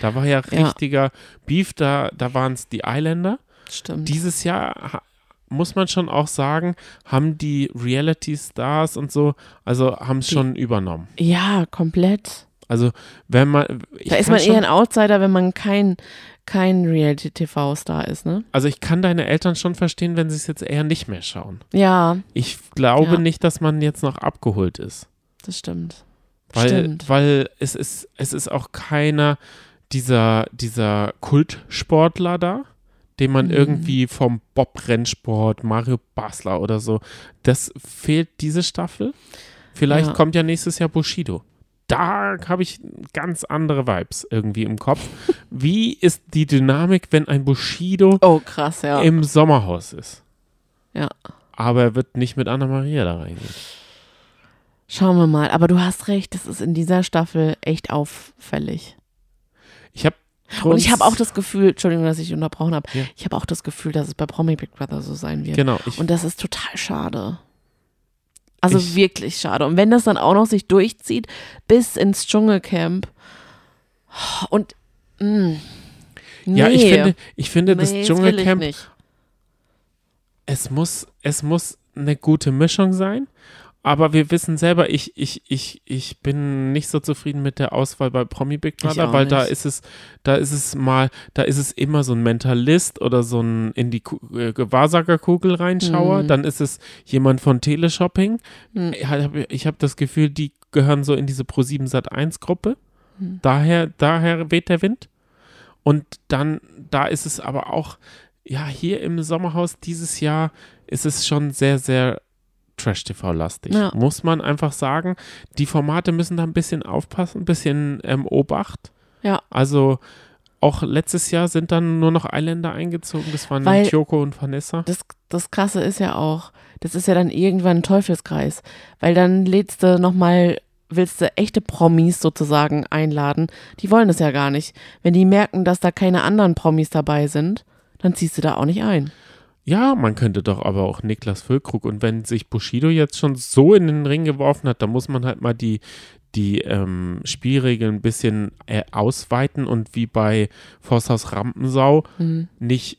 Da war ja Ja. richtiger Beef, da, da waren es die Eiländer. Stimmt. Dieses Jahr muss man schon auch sagen, haben die Reality-Stars und so, also haben es schon übernommen. ja, komplett. Also wenn man, Da ist man eher ein Outsider, wenn man kein, kein Reality-TV-Star ist, ne? Also ich kann deine Eltern schon verstehen, wenn sie es jetzt eher nicht mehr schauen. Ja, Ich glaube Ja. nicht, dass man jetzt noch abgeholt ist. das stimmt. Weil, Stimmt. weil es ist, es ist auch keiner dieser, dieser Kultsportler da, den man Mhm. irgendwie vom Bob-Rennsport, Mario Basler oder so, das fehlt diese Staffel. Vielleicht Ja. kommt ja nächstes Jahr Bushido. Da habe ich ganz andere Vibes irgendwie im Kopf. Wie ist die Dynamik, wenn ein Bushido Oh, krass, ja. im Sommerhaus ist? Ja. Aber er wird nicht mit Anna-Maria da reingehen. Schauen wir mal. Aber du hast recht, das ist in dieser Staffel echt auffällig. Ich habe Und ich habe auch das Gefühl, Entschuldigung, dass ich unterbrochen habe, Ja. ich habe auch das Gefühl, dass es bei Promi Big Brother so sein wird. Genau, Und das ist total schade. Also Ich- wirklich schade. Und wenn das dann auch noch sich durchzieht bis ins Dschungelcamp und mm, Ja, ich nee. finde, ich finde das nee, das Dschungelcamp, nicht. es muss, es muss eine gute Mischung sein. Aber wir wissen selber, ich, ich, ich, ich bin nicht so zufrieden mit der Auswahl bei Promi Big Brother, weil da nicht. ist es, da ist es mal, da ist es immer so ein Mentalist oder so ein in die Ku äh, Wahrsagerkugel reinschauer. Mhm. Dann ist es jemand von Teleshopping. Mhm. Ich habe ich hab das Gefühl, die gehören so in diese Pro7 Sat 1 Gruppe. Mhm. Daher, daher weht der Wind. Und dann, da ist es aber auch, ja, hier im Sommerhaus dieses Jahr ist es schon sehr, sehr Trash-TV-lastig. Ja. Muss man einfach sagen. Die Formate müssen da ein bisschen aufpassen, ein bisschen ähm, Obacht. Ja. Also auch letztes Jahr sind dann nur noch Eiländer eingezogen. Das waren Weil- Kyoko und Vanessa. Das, das Krasse ist ja auch, das ist ja dann irgendwann ein Teufelskreis, weil dann lädst du nochmal, willst du echte Promis sozusagen einladen, die wollen das ja gar nicht. Wenn die merken, dass da keine anderen Promis dabei sind, dann ziehst du da auch nicht ein. Ja, man könnte doch aber auch Niklas Füllkrug und wenn sich Bushido jetzt schon so in den Ring geworfen hat, dann muss man halt mal die, die ähm, Spielregeln ein bisschen äh, ausweiten und wie bei Forsthaus Rampensau Mhm. nicht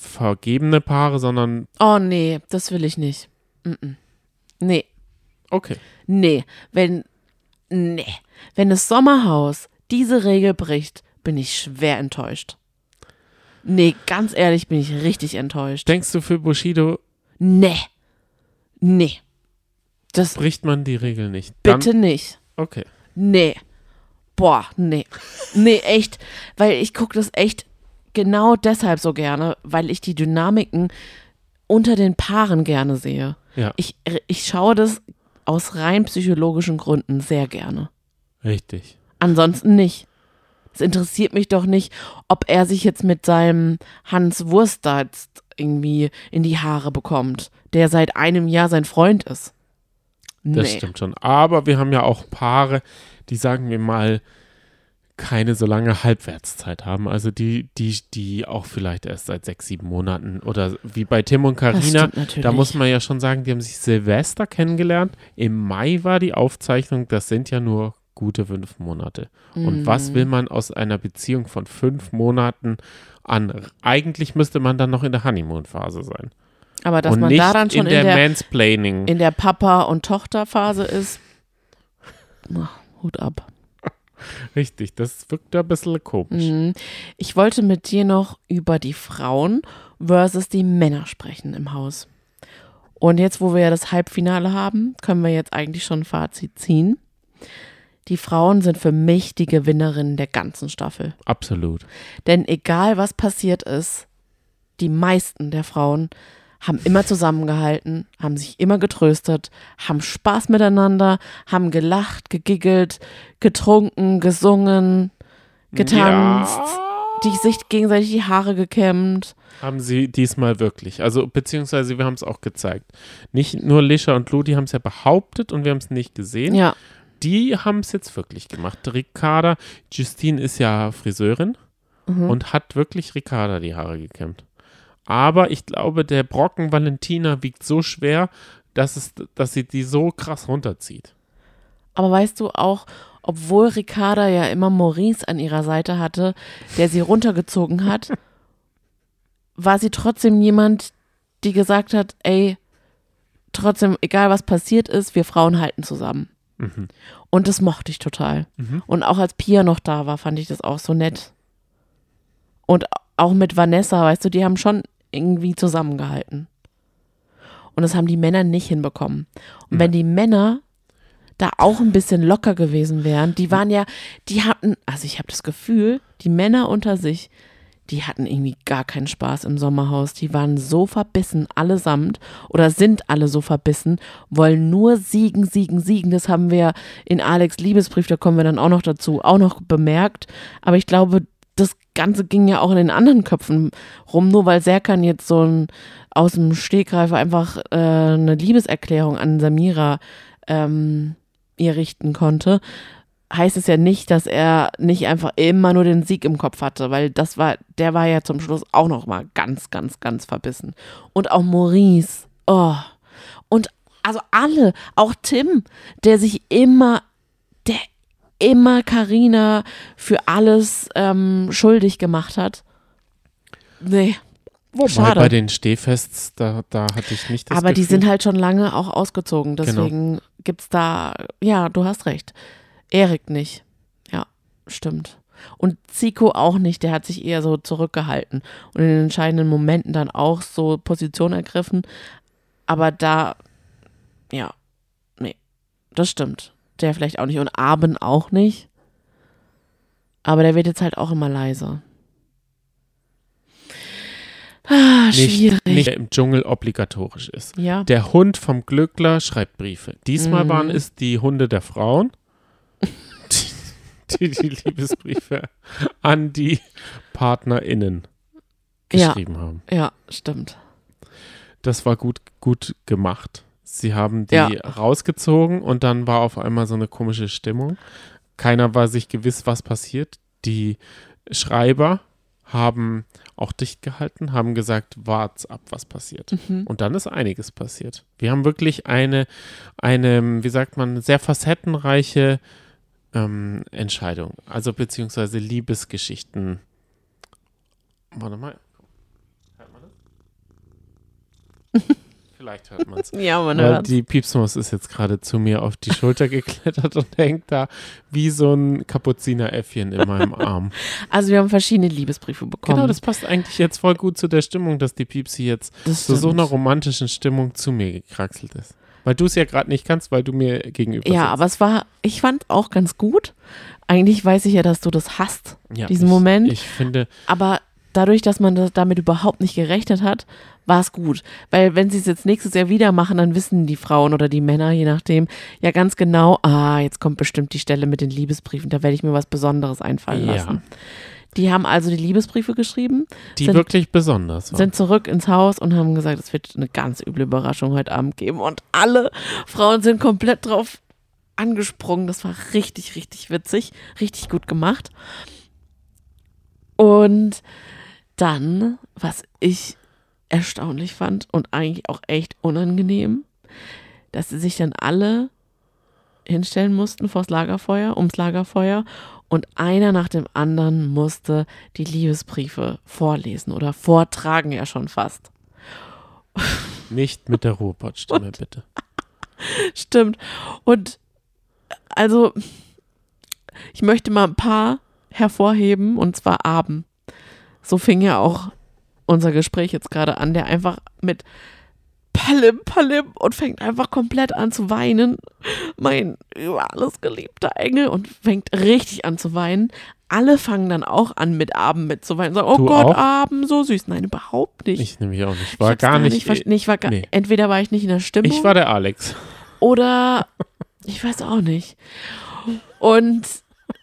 vergebene Paare, sondern Oh nee, das will ich nicht. Mm-mm. Nee, okay. nee, wenn, nee, wenn das Sommerhaus diese Regel bricht, bin ich schwer enttäuscht. Nee, ganz ehrlich, bin ich richtig enttäuscht. Denkst du für Bushido Nee. Nee. Das bricht man die Regel nicht? bitte nicht. Dann, okay. Nee. Boah, nee. Nee, echt. Weil ich gucke das echt genau deshalb so gerne, weil ich die Dynamiken unter den Paaren gerne sehe. Ja, Ich, ich schaue das aus rein psychologischen Gründen sehr gerne. richtig. Ansonsten nicht. Es interessiert mich doch nicht, ob er sich jetzt mit seinem Hans Wurst da jetzt irgendwie in die Haare bekommt, der seit einem Jahr sein Freund ist. Das Nee. stimmt schon. Aber wir haben ja auch Paare, die sagen wir mal keine so lange Halbwertszeit haben. Also die, die, die auch vielleicht erst seit sechs, sieben Monaten oder wie bei Tim und Das Karina. Da muss man ja schon sagen, die haben sich Silvester kennengelernt. Im Mai war die Aufzeichnung. Das sind ja nur gute fünf Monate. Und was Mhm. will man aus einer Beziehung von fünf Monaten an? Eigentlich müsste man dann noch in der Honeymoon-Phase sein. Aber dass und man nicht da dann schon in der, in der, Mansplaining. in der Papa- und Tochterphase ist, na, Hut ab. Richtig, das wirkt ein bisschen komisch. Mhm. Ich wollte mit dir noch über die Frauen versus die Männer sprechen im Haus. Und jetzt, wo wir ja das Halbfinale haben, können wir jetzt eigentlich schon ein Fazit ziehen. Die Frauen sind für mich die Gewinnerinnen der ganzen Staffel. Absolut. Denn egal was passiert ist, die meisten der Frauen haben immer zusammengehalten, haben sich immer getröstet, haben Spaß miteinander, haben gelacht, gegiggelt, getrunken, gesungen, getanzt, Ja, die sich gegenseitig die Haare gekämmt. haben sie diesmal wirklich. Also, beziehungsweise wir haben es auch gezeigt. Nicht nur Lisha und Lou, die haben es ja behauptet und wir haben es nicht gesehen. Ja, Die haben es jetzt wirklich gemacht. Ricarda, Justine ist ja Friseurin Mhm. und hat wirklich Ricarda die Haare gekämmt. Aber ich glaube, der Brocken Valentina wiegt so schwer, dass, es, dass sie die so krass runterzieht. aber weißt du auch, obwohl Ricarda ja immer Maurice an ihrer Seite hatte, der sie runtergezogen hat, war sie trotzdem jemand, die gesagt hat, ey, trotzdem, egal was passiert ist, wir Frauen halten zusammen. Mhm. Und das mochte ich total. Mhm. Und auch als Pia noch da war, fand ich das auch so nett. Und auch mit Vanessa, weißt du, die haben schon irgendwie zusammengehalten. Und das haben die Männer nicht hinbekommen. Und wenn die Männer da auch ein bisschen locker gewesen wären, die waren ja, die hatten, also ich habe das Gefühl, die Männer unter sich, die hatten irgendwie gar keinen Spaß im Sommerhaus. Die waren so verbissen, allesamt, oder sind alle so verbissen, wollen nur siegen, siegen, siegen. Das haben wir in Alex Liebesbrief, da kommen wir dann auch noch dazu, auch noch bemerkt. Aber ich glaube, das Ganze ging ja auch in den anderen Köpfen rum, nur weil Serkan jetzt so ein aus dem Stegreif einfach äh, eine Liebeserklärung an Samira ähm, ihr richten konnte, heißt es ja nicht, dass er nicht einfach immer nur den Sieg im Kopf hatte, weil das war, der war ja zum Schluss auch noch mal ganz, ganz, ganz verbissen. Und auch Maurice, oh. Und also alle, auch Tim, der sich immer, der immer Karina für alles ähm, schuldig gemacht hat. Nee. Wobei Schade. bei den Stehfests, da, da hatte ich nicht das Aber die Gefühl. sind halt schon lange auch ausgezogen. Genau. Deswegen gibt's da, ja, du hast recht. Erik nicht. Ja, stimmt. Und Zico auch nicht, der hat sich eher so zurückgehalten und in den entscheidenden Momenten dann auch so Position ergriffen. Aber da, ja, nee, das stimmt. Der vielleicht auch nicht und Aben auch nicht. Aber der wird jetzt halt auch immer leiser. Ah, schwierig. nicht, nicht im Dschungel obligatorisch ist. ja. Der Hund vom Glückler schreibt Briefe. Diesmal Mhm. waren es die Hunde der Frauen, die die Liebesbriefe an die PartnerInnen Ja. geschrieben haben. Ja, stimmt. Das war gut, gut gemacht. Sie haben die Ja. rausgezogen und dann war auf einmal so eine komische Stimmung. Keiner war sich gewiss, was passiert. Die Schreiber haben auch dicht gehalten, haben gesagt, wart's ab, was passiert. Mhm. Und dann ist einiges passiert. Wir haben wirklich eine, eine wie sagt man, sehr facettenreiche ähm, Entscheidung. Also beziehungsweise Liebesgeschichten. Warte mal. Hört man das? Vielleicht hört man es. Ja, man Weil hört. die Piepsmaus ist jetzt gerade zu mir auf die Schulter geklettert und hängt da wie so ein Kapuzineräffchen in meinem Arm. Also wir haben verschiedene Liebesbriefe bekommen. Genau, das passt eigentlich jetzt voll gut zu der Stimmung, dass die Piepsi jetzt zu so einer romantischen Stimmung zu mir gekraxelt ist. Weil du es ja gerade nicht kannst, weil du mir gegenüber Ja, sitzt. aber es war, ich fand auch ganz gut. Eigentlich weiß ich ja, dass du das hast, ja, diesen ich, Moment. Ich finde, aber dadurch, dass man das damit überhaupt nicht gerechnet hat, war es gut. Weil wenn sie es jetzt nächstes Jahr wieder machen, dann wissen die Frauen oder die Männer, je nachdem, ja ganz genau, ah, jetzt kommt bestimmt die Stelle mit den Liebesbriefen, da werde ich mir was Besonderes einfallen Ja. lassen. Die haben also die Liebesbriefe geschrieben, die Sind- wirklich besonders war. sind zurück ins Haus und haben gesagt, es wird eine ganz üble Überraschung heute Abend geben. Und alle Frauen sind komplett drauf angesprungen. Das war richtig, richtig witzig, richtig gut gemacht. Und dann, was ich erstaunlich fand und eigentlich auch echt unangenehm, dass sie sich dann alle hinstellen mussten vors Lagerfeuer, ums Lagerfeuer und einer nach dem anderen musste die Liebesbriefe vorlesen oder vortragen ja schon fast. Nicht mit der Ruhrpottstimme, bitte. Stimmt. Und also, ich möchte mal ein paar hervorheben, und zwar Abend. So fing ja auch unser Gespräch jetzt gerade an, der einfach mit Palim, Palim und fängt einfach komplett an zu weinen. Mein über alles geliebter Engel und fängt richtig an zu weinen. Alle fangen dann auch an mit Abend mitzuweinen. Sagen, oh Du Gott, auch? Abend, so süß. Nein, überhaupt nicht. Ich nämlich auch nicht. Ich War hab's gar nicht. verste- nee, ich war gar, nee. Entweder war ich nicht in der Stimmung. ich war der Alex. Oder ich weiß auch nicht. Und,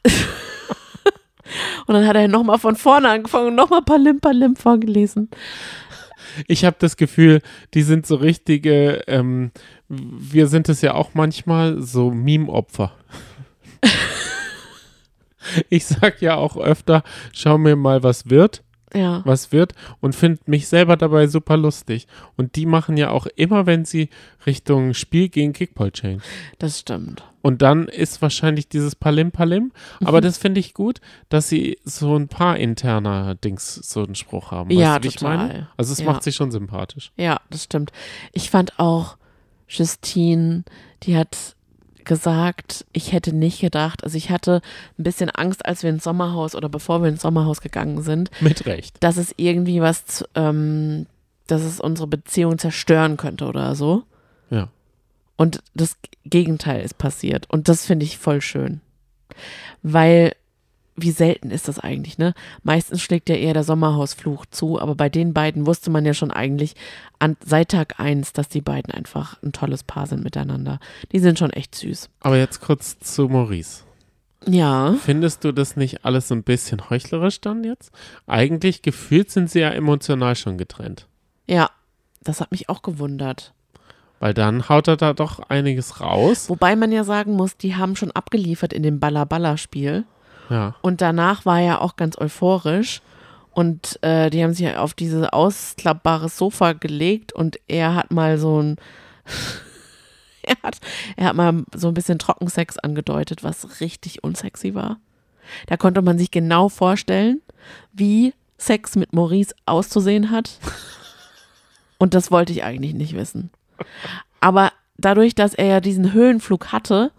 und dann hat er nochmal von vorne angefangen und nochmal Palim Palim vorgelesen. Ich habe das Gefühl, die sind so richtige, ähm, wir sind es ja auch manchmal, so Meme-Opfer. ich sag ja auch öfter, schau mir mal, was wird, Ja. was wird und finde mich selber dabei super lustig. Und die machen ja auch immer, wenn sie Richtung Spiel gegen Kickball Change. Das stimmt. Und dann ist wahrscheinlich dieses Palim Palim. Mhm. Aber das finde ich gut, dass sie so ein paar interner Dings, so einen Spruch haben. Ja, du, wie ich meine? total. Also es Ja. macht sich schon sympathisch. Ja, das stimmt. Ich fand auch Justine, die hat gesagt, ich hätte nicht gedacht, also ich hatte ein bisschen Angst, als wir ins Sommerhaus oder bevor wir ins Sommerhaus gegangen sind, Mit Recht. dass es irgendwie was, ähm, dass es unsere Beziehung zerstören könnte oder so. Ja. Und das Gegenteil ist passiert. Und das finde ich voll schön. Weil, wie selten ist das eigentlich, ne? Meistens schlägt ja eher der Sommerhausfluch zu, aber bei den beiden wusste man ja schon eigentlich an, seit Tag eins, dass die beiden einfach ein tolles Paar sind miteinander. Die sind schon echt süß. Aber jetzt kurz zu Maurice. Ja. Findest du das nicht alles so ein bisschen heuchlerisch dann jetzt? Eigentlich gefühlt sind sie ja emotional schon getrennt. Ja. Das hat mich auch gewundert. Weil dann haut er da doch einiges raus. Wobei man ja sagen muss, die haben schon abgeliefert in dem Balla-Balla-Spiel. Ja. Und danach war er auch ganz euphorisch. Und äh, die haben sich auf dieses ausklappbares Sofa gelegt und er hat mal so ein. er, hat, er hat mal so ein bisschen Trockensex angedeutet, was richtig unsexy war. Da konnte man sich genau vorstellen, wie Sex mit Maurice auszusehen hat. Und das wollte ich eigentlich nicht wissen. Aber dadurch, dass er ja diesen Höhenflug hatte,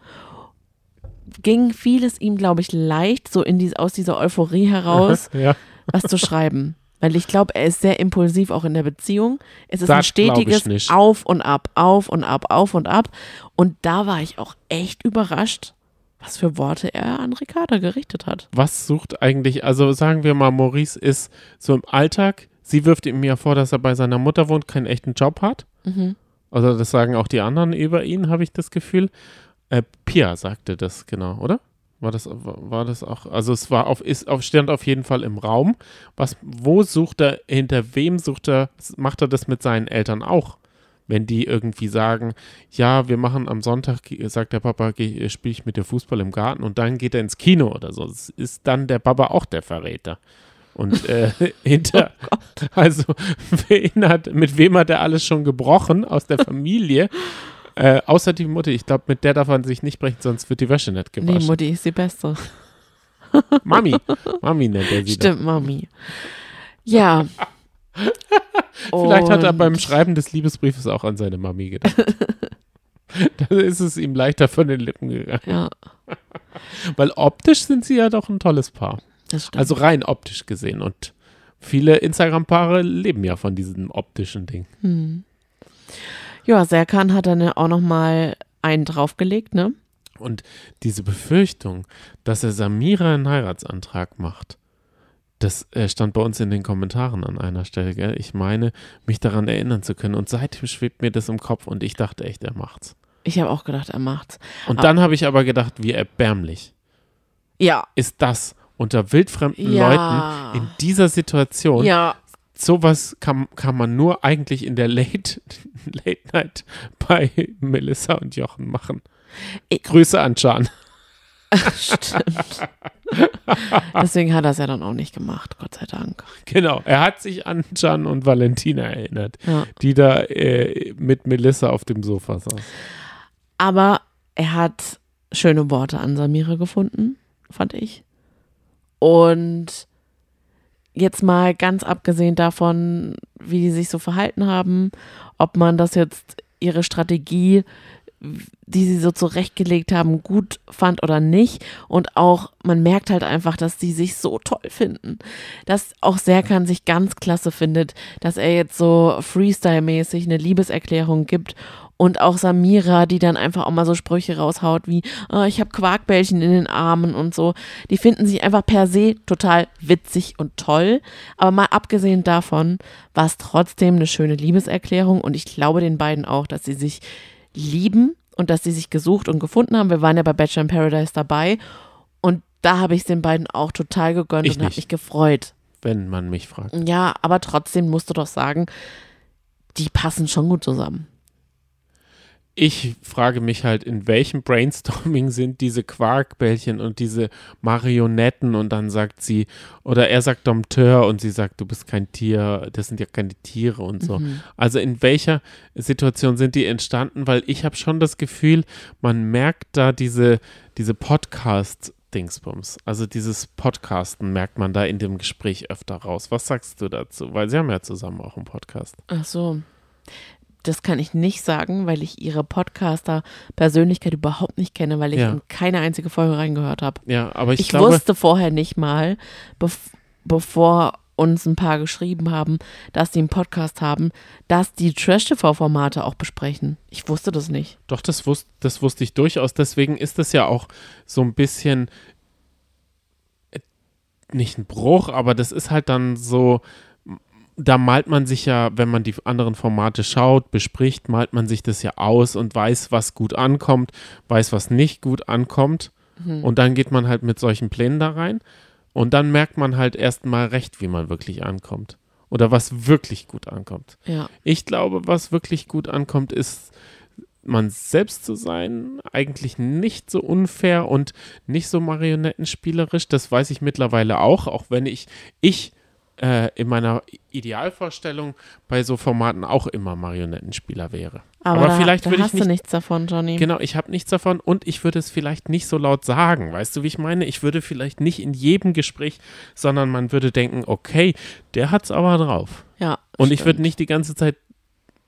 ging vieles ihm, glaube ich, leicht, so in die, aus dieser Euphorie heraus, ja. was zu schreiben. Weil ich glaube, er ist sehr impulsiv auch in der Beziehung. Es ist Das ein stetiges. Auf und Ab, Auf und Ab, Auf und Ab. Und da war ich auch echt überrascht, was für Worte er an Ricarda gerichtet hat. Was sucht eigentlich, also sagen wir mal, Maurice ist so im Alltag, sie wirft ihm ja vor, dass er bei seiner Mutter wohnt, keinen echten Job hat. Mhm. Also das sagen auch die anderen über ihn, habe ich das Gefühl. Äh, Pia sagte das genau, oder? War das, war das auch, also es war auf, ist auf, stand auf jeden Fall im Raum. Was, wo sucht er, hinter wem sucht er, macht er das mit seinen Eltern auch? Wenn die irgendwie sagen, ja, wir machen am Sonntag, sagt der Papa, spiele ich mit dir Fußball im Garten und dann geht er ins Kino oder so. Das ist dann der Papa auch der Verräter. Und äh, hinter, also wen hat, mit wem hat er alles schon gebrochen aus der Familie? Äh, außer die Mutter, ich glaube, mit der darf man sich nicht brechen, sonst wird die Wäsche nicht Nee, gewaschen. Mutti ist die Beste. Mami, Mami nennt er sie. Stimmt, Mami. Ja. Vielleicht hat er Und- beim Schreiben des Liebesbriefes auch an seine Mami gedacht. Dann ist es ihm leichter von den Lippen gegangen. Ja, Weil optisch sind sie ja doch ein tolles Paar. das stimmt. Also rein optisch gesehen. Und viele Instagram-Paare leben ja von diesem optischen Ding. Hm. Ja, Serkan hat dann ja auch noch mal einen draufgelegt, ne? Und diese Befürchtung, dass er Samira einen Heiratsantrag macht, das äh, stand bei uns in den Kommentaren an einer Stelle. Gell? Ich meine, mich daran erinnern zu können. Und seitdem schwebt mir das im Kopf und ich dachte echt, er macht's. Ich habe auch gedacht, er macht's. Und Ah. dann habe ich aber gedacht, wie erbärmlich Ja. ist das unter wildfremden Ja. Leuten in dieser Situation. Ja, Sowas kann, kann man nur eigentlich in der Late, Late Night bei Melissa und Jochen machen. Ich- Grüße an Can. stimmt. Deswegen hat er es ja dann auch nicht gemacht, Gott sei Dank. Genau, er hat sich an Can und Valentina erinnert, Ja. die da äh, mit Melissa auf dem Sofa saß. Aber er hat schöne Worte an Samira gefunden, fand ich. Und jetzt mal ganz abgesehen davon, wie die sich so verhalten haben, ob man das jetzt ihre Strategie, die sie so zurechtgelegt haben, gut fand oder nicht. Und auch, man merkt halt einfach, dass die sich so toll finden. Dass auch Serkan sich ganz klasse findet, dass er jetzt so Freestyle-mäßig eine Liebeserklärung gibt und auch Samira, die dann einfach auch mal so Sprüche raushaut wie, "Ah, ich habe Quarkbällchen in den Armen und so. Die finden sich einfach per se total witzig und toll. Aber mal abgesehen davon war es trotzdem eine schöne Liebeserklärung und ich glaube den beiden auch, dass sie sich lieben und dass sie sich gesucht und gefunden haben. Wir waren ja bei Bachelor in Paradise dabei und da habe ich es den beiden auch total gegönnt Ich und habe mich gefreut. Wenn man mich fragt. Ja, aber trotzdem musst du doch sagen, die passen schon gut zusammen. Ich frage mich halt, in welchem Brainstorming sind diese Quarkbällchen und diese Marionetten und dann sagt sie, oder er sagt Dompteur und sie sagt, du bist kein Tier, das sind ja keine Tiere und so. Mhm. Also in welcher Situation sind die entstanden? Weil ich habe schon das Gefühl, man merkt da diese, diese Podcast-Dingsbums. Also dieses Podcasten merkt man da in dem Gespräch öfter raus. Was sagst du dazu? Weil sie haben ja zusammen auch einen Podcast. Ach so. Das kann ich nicht sagen, weil ich ihre Podcaster-Persönlichkeit überhaupt nicht kenne, weil ich Ja. in keine einzige Folge reingehört habe. Ja, aber ich, Ich, glaube, wusste vorher nicht mal, bev bevor uns ein paar geschrieben haben, dass die einen Podcast haben, dass die Trash-TV-Formate auch besprechen. Ich wusste das nicht. Doch, das, wus das wusste ich durchaus. Deswegen ist das ja auch so ein bisschen äh, nicht ein Bruch, aber das ist halt dann so, da malt man sich ja, wenn man die anderen Formate schaut, bespricht, malt man sich das ja aus und weiß, was gut ankommt, weiß, was nicht gut ankommt. Und dann geht man halt mit solchen Plänen da rein. Und dann merkt man halt erst mal recht, wie man wirklich ankommt. Oder was wirklich gut ankommt. Ja. Ich glaube, was wirklich gut ankommt, ist, man selbst zu sein, eigentlich nicht so unfair und nicht so marionettenspielerisch. Das weiß ich mittlerweile auch, auch wenn ich, ich äh, in meiner Idealvorstellung bei so Formaten auch immer Marionettenspieler wäre. Aber, Aber da, vielleicht da würde ich nicht- nichts davon, Johnny. Genau, ich habe nichts davon und ich würde es vielleicht nicht so laut sagen. Weißt du, wie ich meine? Ich würde vielleicht nicht in jedem Gespräch, sondern man würde denken, okay, der hat's aber drauf. Ja. Und ich stimmt. würde nicht die ganze Zeit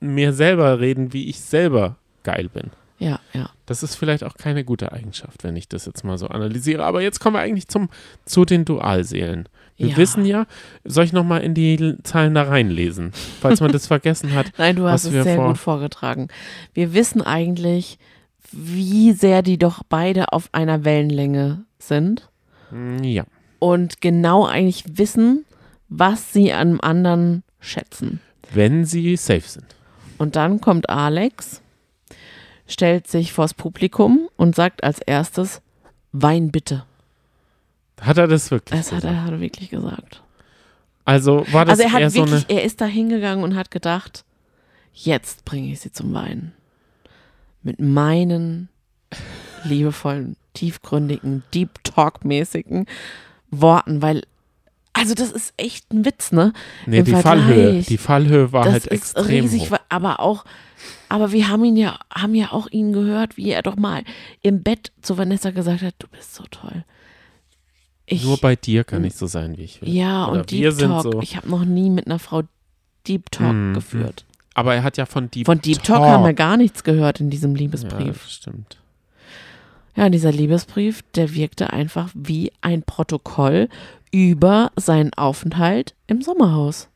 mir selber reden, wie ich selber geil bin. Ja, ja. Das ist vielleicht auch keine gute Eigenschaft, wenn ich das jetzt mal so analysiere. Aber jetzt kommen wir eigentlich zum, zu den Dualseelen. Wir Ja. wissen ja, soll ich nochmal in die Zahlen da reinlesen, falls man das vergessen hat. Nein, du hast es sehr vor- gut vorgetragen. Wir wissen eigentlich, wie sehr die doch beide auf einer Wellenlänge sind Mm, Ja. und genau eigentlich wissen, was sie an anderen schätzen. Wenn sie safe sind. Und dann kommt Alex, stellt sich vors Publikum und sagt als erstes, Wein bitte. Hat er das wirklich Das hat gesagt? er, hat er wirklich gesagt. Also war das Also er eher hat so wirklich, eine. er ist da hingegangen und hat gedacht, jetzt bringe ich sie zum Weinen. Mit meinen liebevollen, tiefgründigen, Deep Talk-mäßigen Worten, weil, also das ist echt ein Witz, ne? Nee, im die Vergleich. Fallhöhe. Die Fallhöhe war das halt ist extrem riesig, hoch. aber auch, aber wir haben ihn ja, haben ja auch ihn gehört, wie er doch mal im Bett zu Vanessa gesagt hat, du bist so toll. Ich, Nur bei dir kann ich so sein, wie ich will. ja, Oder und Deep Talk. so. Ich habe noch nie mit einer Frau Deep Talk Mhm. geführt. Aber er hat ja von Deep Von Deep Talk, haben wir gar nichts gehört in diesem Ja, Liebesbrief. das stimmt. Ja, dieser Liebesbrief, der wirkte einfach wie ein Protokoll über seinen Aufenthalt im Sommerhaus.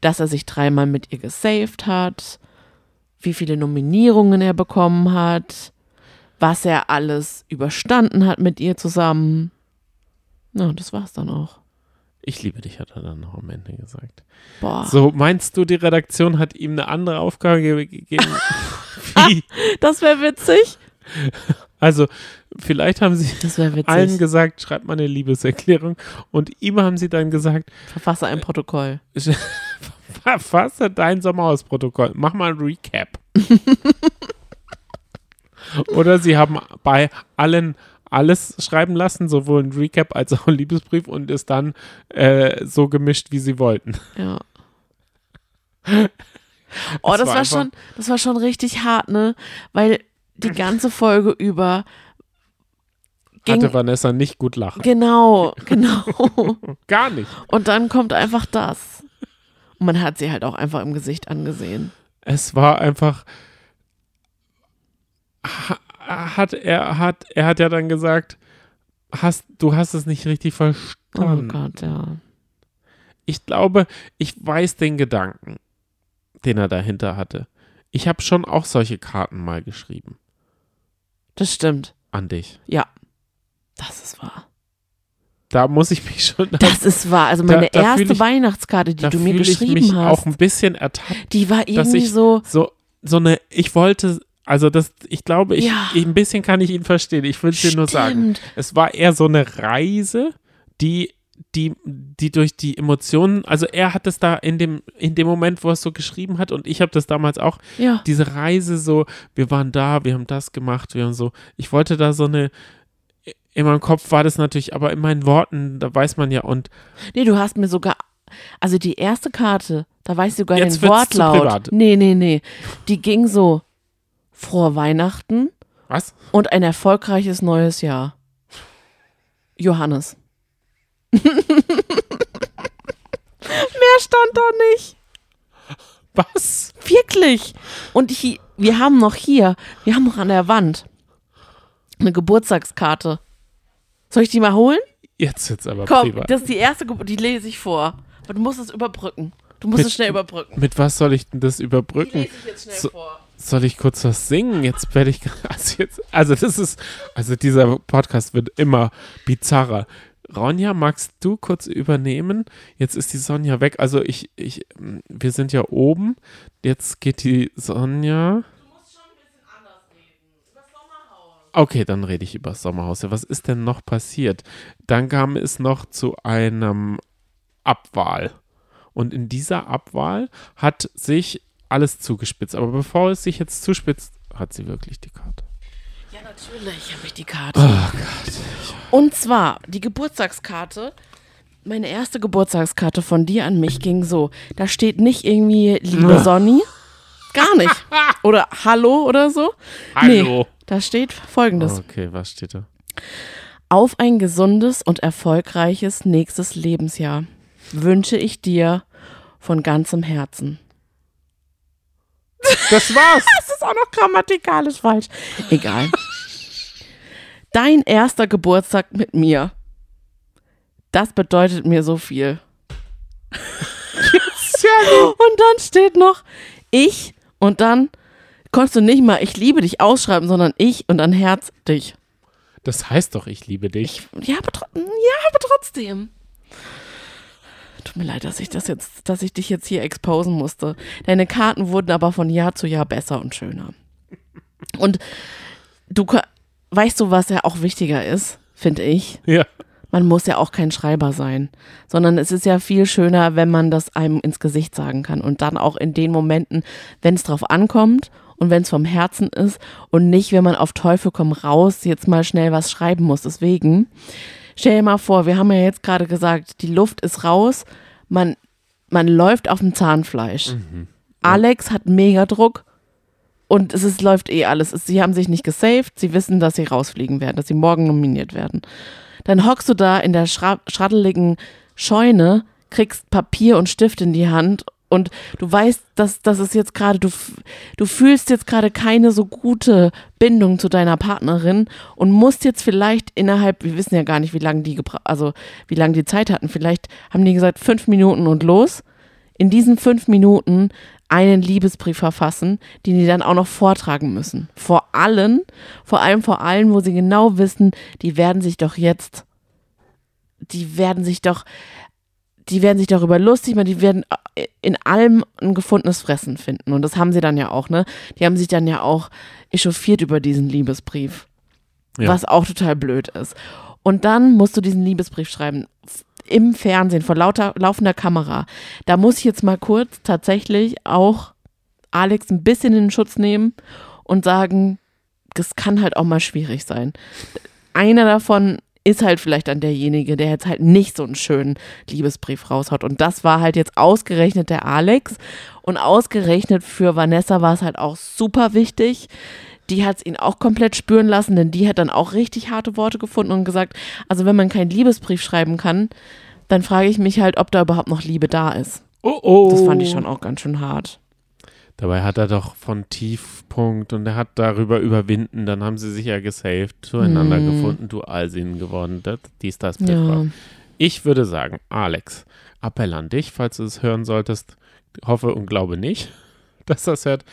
Dass er sich dreimal mit ihr gesaved hat, wie viele Nominierungen er bekommen hat, was er alles überstanden hat mit ihr zusammen. Na, das war's dann auch. Ich liebe dich, hat er dann noch am Ende gesagt. Boah, So, meinst du, die Redaktion hat ihm eine andere Aufgabe ge gegeben? wie? das wäre witzig. Also, vielleicht haben sie Das allen gesagt, schreibt mal eine Liebeserklärung. Und ihm haben sie dann gesagt, Verfasse ein Protokoll. verfasse dein Sommerhausprotokoll. Mach mal ein Recap. Oder sie haben bei allen alles schreiben lassen, sowohl ein Recap als auch ein Liebesbrief und ist dann äh, so gemischt, wie sie wollten. Ja. Oh, Es das war war, schon, das war schon richtig hart, ne? Weil die ganze Folge über ging, Hatte Vanessa nicht gut lachen. genau, genau. Gar nicht. Und dann kommt einfach das. Und man hat sie halt auch einfach im Gesicht angesehen. Es war einfach. ha- Hat er hat er hat ja dann gesagt, hast du hast es nicht richtig Oh verstanden. Gott, ja. ich glaube, ich weiß den Gedanken, den er dahinter hatte. Ich habe schon auch solche Karten mal geschrieben Das stimmt. an dich. Ja. Das ist wahr. Da muss ich mich schon. Das ist wahr. Also Da- meine da fühl erste ich- Weihnachtskarte, die da du mir fühle ich geschrieben mich hast, auch ein bisschen ertappt, die war irgendwie ich so, so so eine. Ich wollte, also das, ich glaube, ich, Ja. ich ein bisschen kann ich ihn verstehen. Ich will es dir nur sagen. Es war eher so eine Reise, die, die, die durch die Emotionen, also er hat es da in dem, in dem Moment, wo er es so geschrieben hat, und ich habe das damals auch, Ja. diese Reise so, wir waren da, wir haben das gemacht, wir haben so, ich wollte da so eine, in meinem Kopf war das natürlich, aber in meinen Worten, da weiß man ja, und Nee, du hast mir sogar, also die erste Karte, da weißt du sogar Jetzt den wird's zu Wortlaut. privat. Nee, nee, nee. Die ging so, frohe Weihnachten was? und ein erfolgreiches neues Jahr. Johannes. Mehr stand da nicht. Was? Wirklich. Und hier, wir haben noch hier, wir haben noch an der Wand eine Geburtstagskarte. Soll ich die mal holen? Jetzt jetzt aber Komm, privat. das ist die erste Geburt, die lese ich vor. Aber du musst es überbrücken. Du musst Mit- es schnell überbrücken. Mit was soll ich denn das Die überbrücken? lese ich jetzt schnell So- vor. Soll ich kurz was singen? Jetzt werde ich. Also, jetzt, also, das ist. Also, dieser Podcast wird immer bizarrer. Ronja, magst du kurz übernehmen? Jetzt ist die Sonja weg. Also, ich. ich wir sind ja oben. Jetzt geht die Sonja. Okay, dann rede ich über das Sommerhaus. Ja, was ist denn noch passiert? Dann kam es noch zu einem Abwahl. Und in dieser Abwahl hat sich alles zugespitzt. Aber bevor es sich jetzt zuspitzt, hat sie wirklich die Karte. Natürlich habe ich die Karte. Oh Gott. Und zwar die Geburtstagskarte. Meine erste Geburtstagskarte von dir an mich ging so. Da steht nicht irgendwie liebe Ah. Sonny, Gar nicht. Oder Hallo oder so. Hallo. Nee, da steht folgendes. Okay, was steht da? Auf ein gesundes und erfolgreiches nächstes Lebensjahr wünsche ich dir von ganzem Herzen. Das war's. Das ist auch noch grammatikalisch falsch. Egal. Dein erster Geburtstag mit mir. Das bedeutet mir so viel. Und dann steht noch ich und dann konntest du nicht mal ich liebe dich ausschreiben, sondern ich und dann Herz dich. Das heißt doch, ich liebe dich. Ja, aber, ja, aber trotzdem. Tut mir leid, dass ich das jetzt, dass ich dich jetzt hier exposen musste. Deine Karten wurden aber von Jahr zu Jahr besser und schöner. Und du weißt du, was ja auch wichtiger ist, finde ich. Ja. Man muss ja auch kein Schreiber sein, sondern es ist ja viel schöner, wenn man das einem ins Gesicht sagen kann und dann auch in den Momenten, wenn es drauf ankommt und wenn es vom Herzen ist und nicht, wenn man auf Teufel komm raus jetzt mal schnell was schreiben muss. Deswegen stell dir mal vor, wir haben ja jetzt gerade gesagt, die Luft ist raus, man, man läuft auf dem Zahnfleisch. Alex hat mega Druck und es ist, läuft eh alles. Es, sie haben sich nicht gesaved, sie wissen, dass sie rausfliegen werden, dass sie morgen nominiert werden. Dann hockst du da in der schra schraddeligen Scheune, kriegst Papier und Stift in die Hand und du weißt, dass das ist jetzt gerade, du, du fühlst jetzt gerade keine so gute Bindung zu deiner Partnerin und musst jetzt vielleicht innerhalb, wir wissen ja gar nicht, wie lange die also wie lange die Zeit hatten, vielleicht haben die gesagt, fünf Minuten und los. In diesen fünf Minuten einen Liebesbrief verfassen, den die dann auch noch vortragen müssen. Vor allen, vor allem vor allen, wo sie genau wissen, die werden sich doch jetzt, die werden sich doch, die werden sich darüber lustig machen, die werden in allem ein gefundenes Fressen finden. Und das haben sie dann ja auch, ne? Die haben sich dann ja auch echauffiert über diesen Liebesbrief. Ja. Was auch total blöd ist. Und dann musst du diesen Liebesbrief schreiben. Im Fernsehen, vor lauter, laufender Kamera. Da muss ich jetzt mal kurz tatsächlich auch Alex ein bisschen in den Schutz nehmen und sagen, das kann halt auch mal schwierig sein. Einer davon ist halt vielleicht dann derjenige, der jetzt halt nicht so einen schönen Liebesbrief raushaut. Und das war halt jetzt ausgerechnet der Alex. Und ausgerechnet für Vanessa war es halt auch super wichtig. Die hat es ihn auch komplett spüren lassen, denn die hat dann auch richtig harte Worte gefunden und gesagt, also wenn man keinen Liebesbrief schreiben kann, dann frage ich mich halt, ob da überhaupt noch Liebe da ist. Oh oh. Das fand ich schon auch ganz schön hart. Dabei hat er doch von Tiefpunkt und er hat darüber überwinden. Dann haben sie sich ja gesaved, zueinander Hm. gefunden, dual geworden. Das, dies, das, Ja. Ich würde sagen, Alex, Appell an dich, falls du es hören solltest. Hoffe und glaube nicht, dass das hört.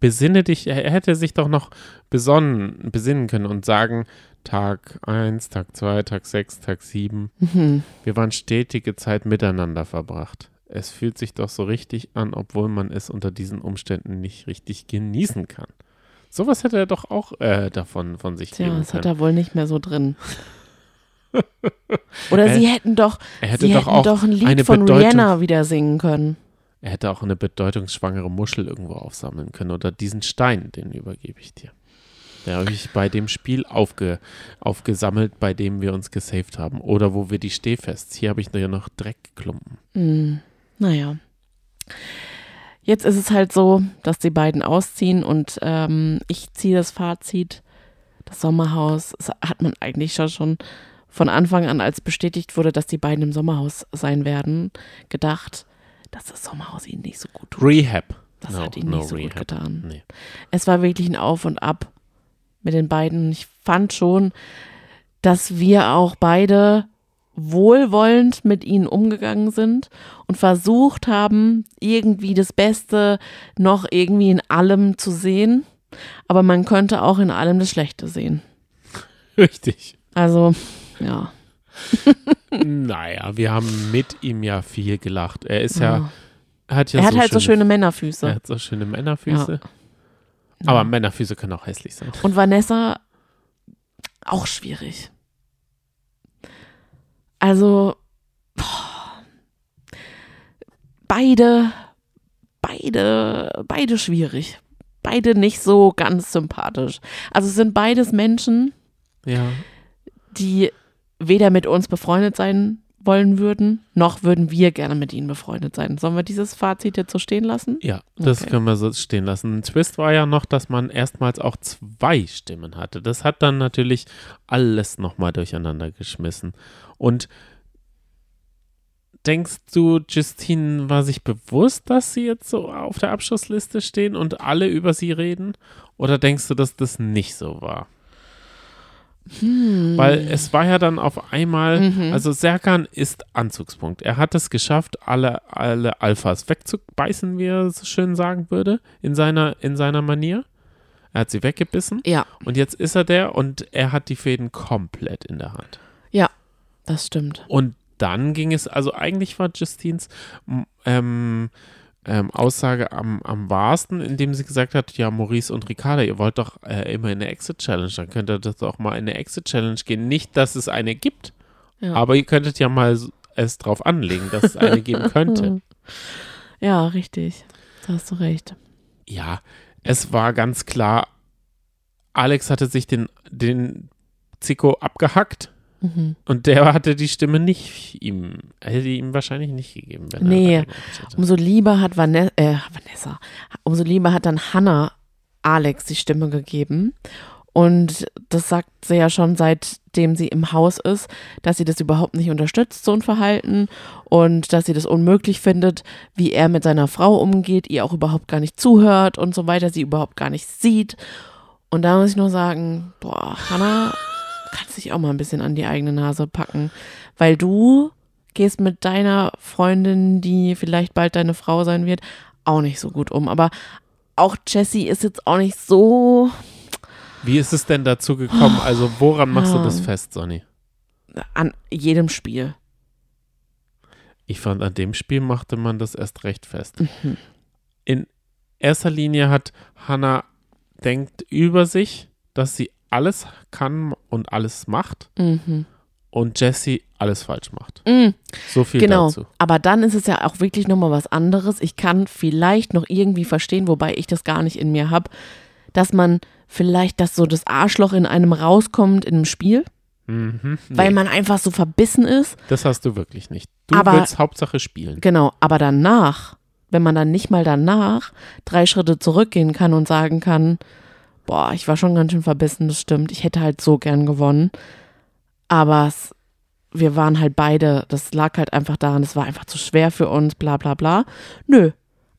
Besinne dich, er hätte sich doch noch besonnen, besinnen können und sagen, Tag 1, Tag 2, Tag 6, Tag 7. Mhm. Wir waren stetige Zeit miteinander verbracht. Es fühlt sich doch so richtig an, obwohl man es unter diesen Umständen nicht richtig genießen kann. Sowas hätte er doch auch äh, davon von sich Tja, geben das hat können. er wohl nicht mehr so drin. Oder Er- sie hätten doch, hätte sie doch hätten doch ein Lied von Bedeutung- Rihanna wieder singen können. Er hätte auch eine bedeutungsschwangere Muschel irgendwo aufsammeln können oder diesen Stein, den übergebe ich dir. Der habe ich bei dem Spiel aufge, aufgesammelt, bei dem wir uns gesaved haben. Oder wo wir die Stehfests. Hier habe ich ja noch Dreckklumpen. Hm, naja. Jetzt ist es halt so, dass die beiden ausziehen und ähm, ich ziehe das Fazit. Das Sommerhaus das hat man eigentlich schon von Anfang an, als bestätigt wurde, dass die beiden im Sommerhaus sein werden, gedacht, dass das Sommerhaus ihnen nicht so gut tut. Rehab. Das No, hat ihnen no nicht so gut Rehab. getan. Nee. Es war wirklich ein Auf und Ab mit den beiden. Ich fand schon, dass wir auch beide wohlwollend mit ihnen umgegangen sind und versucht haben, irgendwie das Beste noch irgendwie in allem zu sehen. Aber man könnte auch in allem das Schlechte sehen. Richtig. Also, ja. naja, wir haben mit ihm ja viel gelacht. Er ist ja, er hat ja er hat so halt so schöne Er Männerfüße. hat so schöne Männerfüße. Aber Männerfüße können auch hässlich sein. Und Vanessa auch schwierig. Also boah, beide, beide, beide schwierig. Beide nicht so ganz sympathisch. Also es sind beides Menschen, Ja. die weder mit uns befreundet sein wollen würden, noch würden wir gerne mit ihnen befreundet sein. Sollen wir dieses Fazit jetzt so stehen lassen? Ja, das Okay. können wir so stehen lassen. Ein Twist war ja noch, dass man erstmals auch zwei Stimmen hatte. Das hat dann natürlich alles nochmal durcheinander geschmissen. Und denkst du, Justine war sich bewusst, dass sie jetzt so auf der Abschlussliste stehen und alle über sie reden? Oder denkst du, dass das nicht so war? Hm. Weil es war ja dann auf einmal, Mhm. also Serkan ist Anzugspunkt. Er hat es geschafft, alle, alle Alphas wegzubeißen, wie er so schön sagen würde, in seiner, in seiner Manier. Er hat sie weggebissen Ja, und jetzt ist er der und er hat die Fäden komplett in der Hand. das stimmt. Und dann ging es, also eigentlich war Justines m- ähm, ähm, Aussage am, am wahrsten, indem sie gesagt hat, ja, Maurice und Ricarda, ihr wollt doch äh, immer in eine Exit-Challenge, dann könnt ihr das auch mal in eine Exit-Challenge gehen. Nicht, dass es eine gibt, Ja. aber ihr könntet ja mal es drauf anlegen, dass es eine geben könnte. Ja, richtig. Da hast du recht. Ja, es war ganz klar, Alex hatte sich den, den Zico abgehackt Mhm. und der hatte die Stimme nicht ihm, hätte ihm wahrscheinlich nicht gegeben, wenn Nee. Umso lieber hat Vanessa, äh, Vanessa, umso lieber hat dann Hannah Alex die Stimme gegeben. Und das sagt sie ja schon seitdem sie im Haus ist, dass sie das überhaupt nicht unterstützt, so ein Verhalten. Und dass sie das unmöglich findet, wie er mit seiner Frau umgeht, ihr auch überhaupt gar nicht zuhört und so weiter, sie überhaupt gar nicht sieht. Und da muss ich nur sagen, boah, Hannah, kannst dich auch mal ein bisschen an die eigene Nase packen. Weil du gehst mit deiner Freundin, die vielleicht bald deine Frau sein wird, auch nicht so gut um. Aber auch Jessie ist jetzt auch nicht so Wie ist es denn dazu gekommen? Also woran machst du das Ja. fest, Sonny? an jedem Spiel. Ich fand, an dem Spiel machte man das erst recht fest. Mhm. In erster Linie hat Hannah denkt über sich, dass sie alles kann und alles macht Mhm. und Jessie alles falsch macht. Mhm. So viel Genau. dazu. Aber dann ist es ja auch wirklich nochmal was anderes. Ich kann vielleicht noch irgendwie verstehen, wobei ich das gar nicht in mir habe, dass man vielleicht, dass so das Arschloch in einem rauskommt in einem Spiel, Mhm. weil Nee, man einfach so verbissen ist. das hast du wirklich nicht. Du Aber- willst Hauptsache spielen. Genau, aber danach, wenn man dann nicht mal danach drei Schritte zurückgehen kann und sagen kann, boah, ich war schon ganz schön verbissen, das stimmt, ich hätte halt so gern gewonnen. Aber es, wir waren halt beide, das lag halt einfach daran, es war einfach zu schwer für uns, bla bla bla. Nö,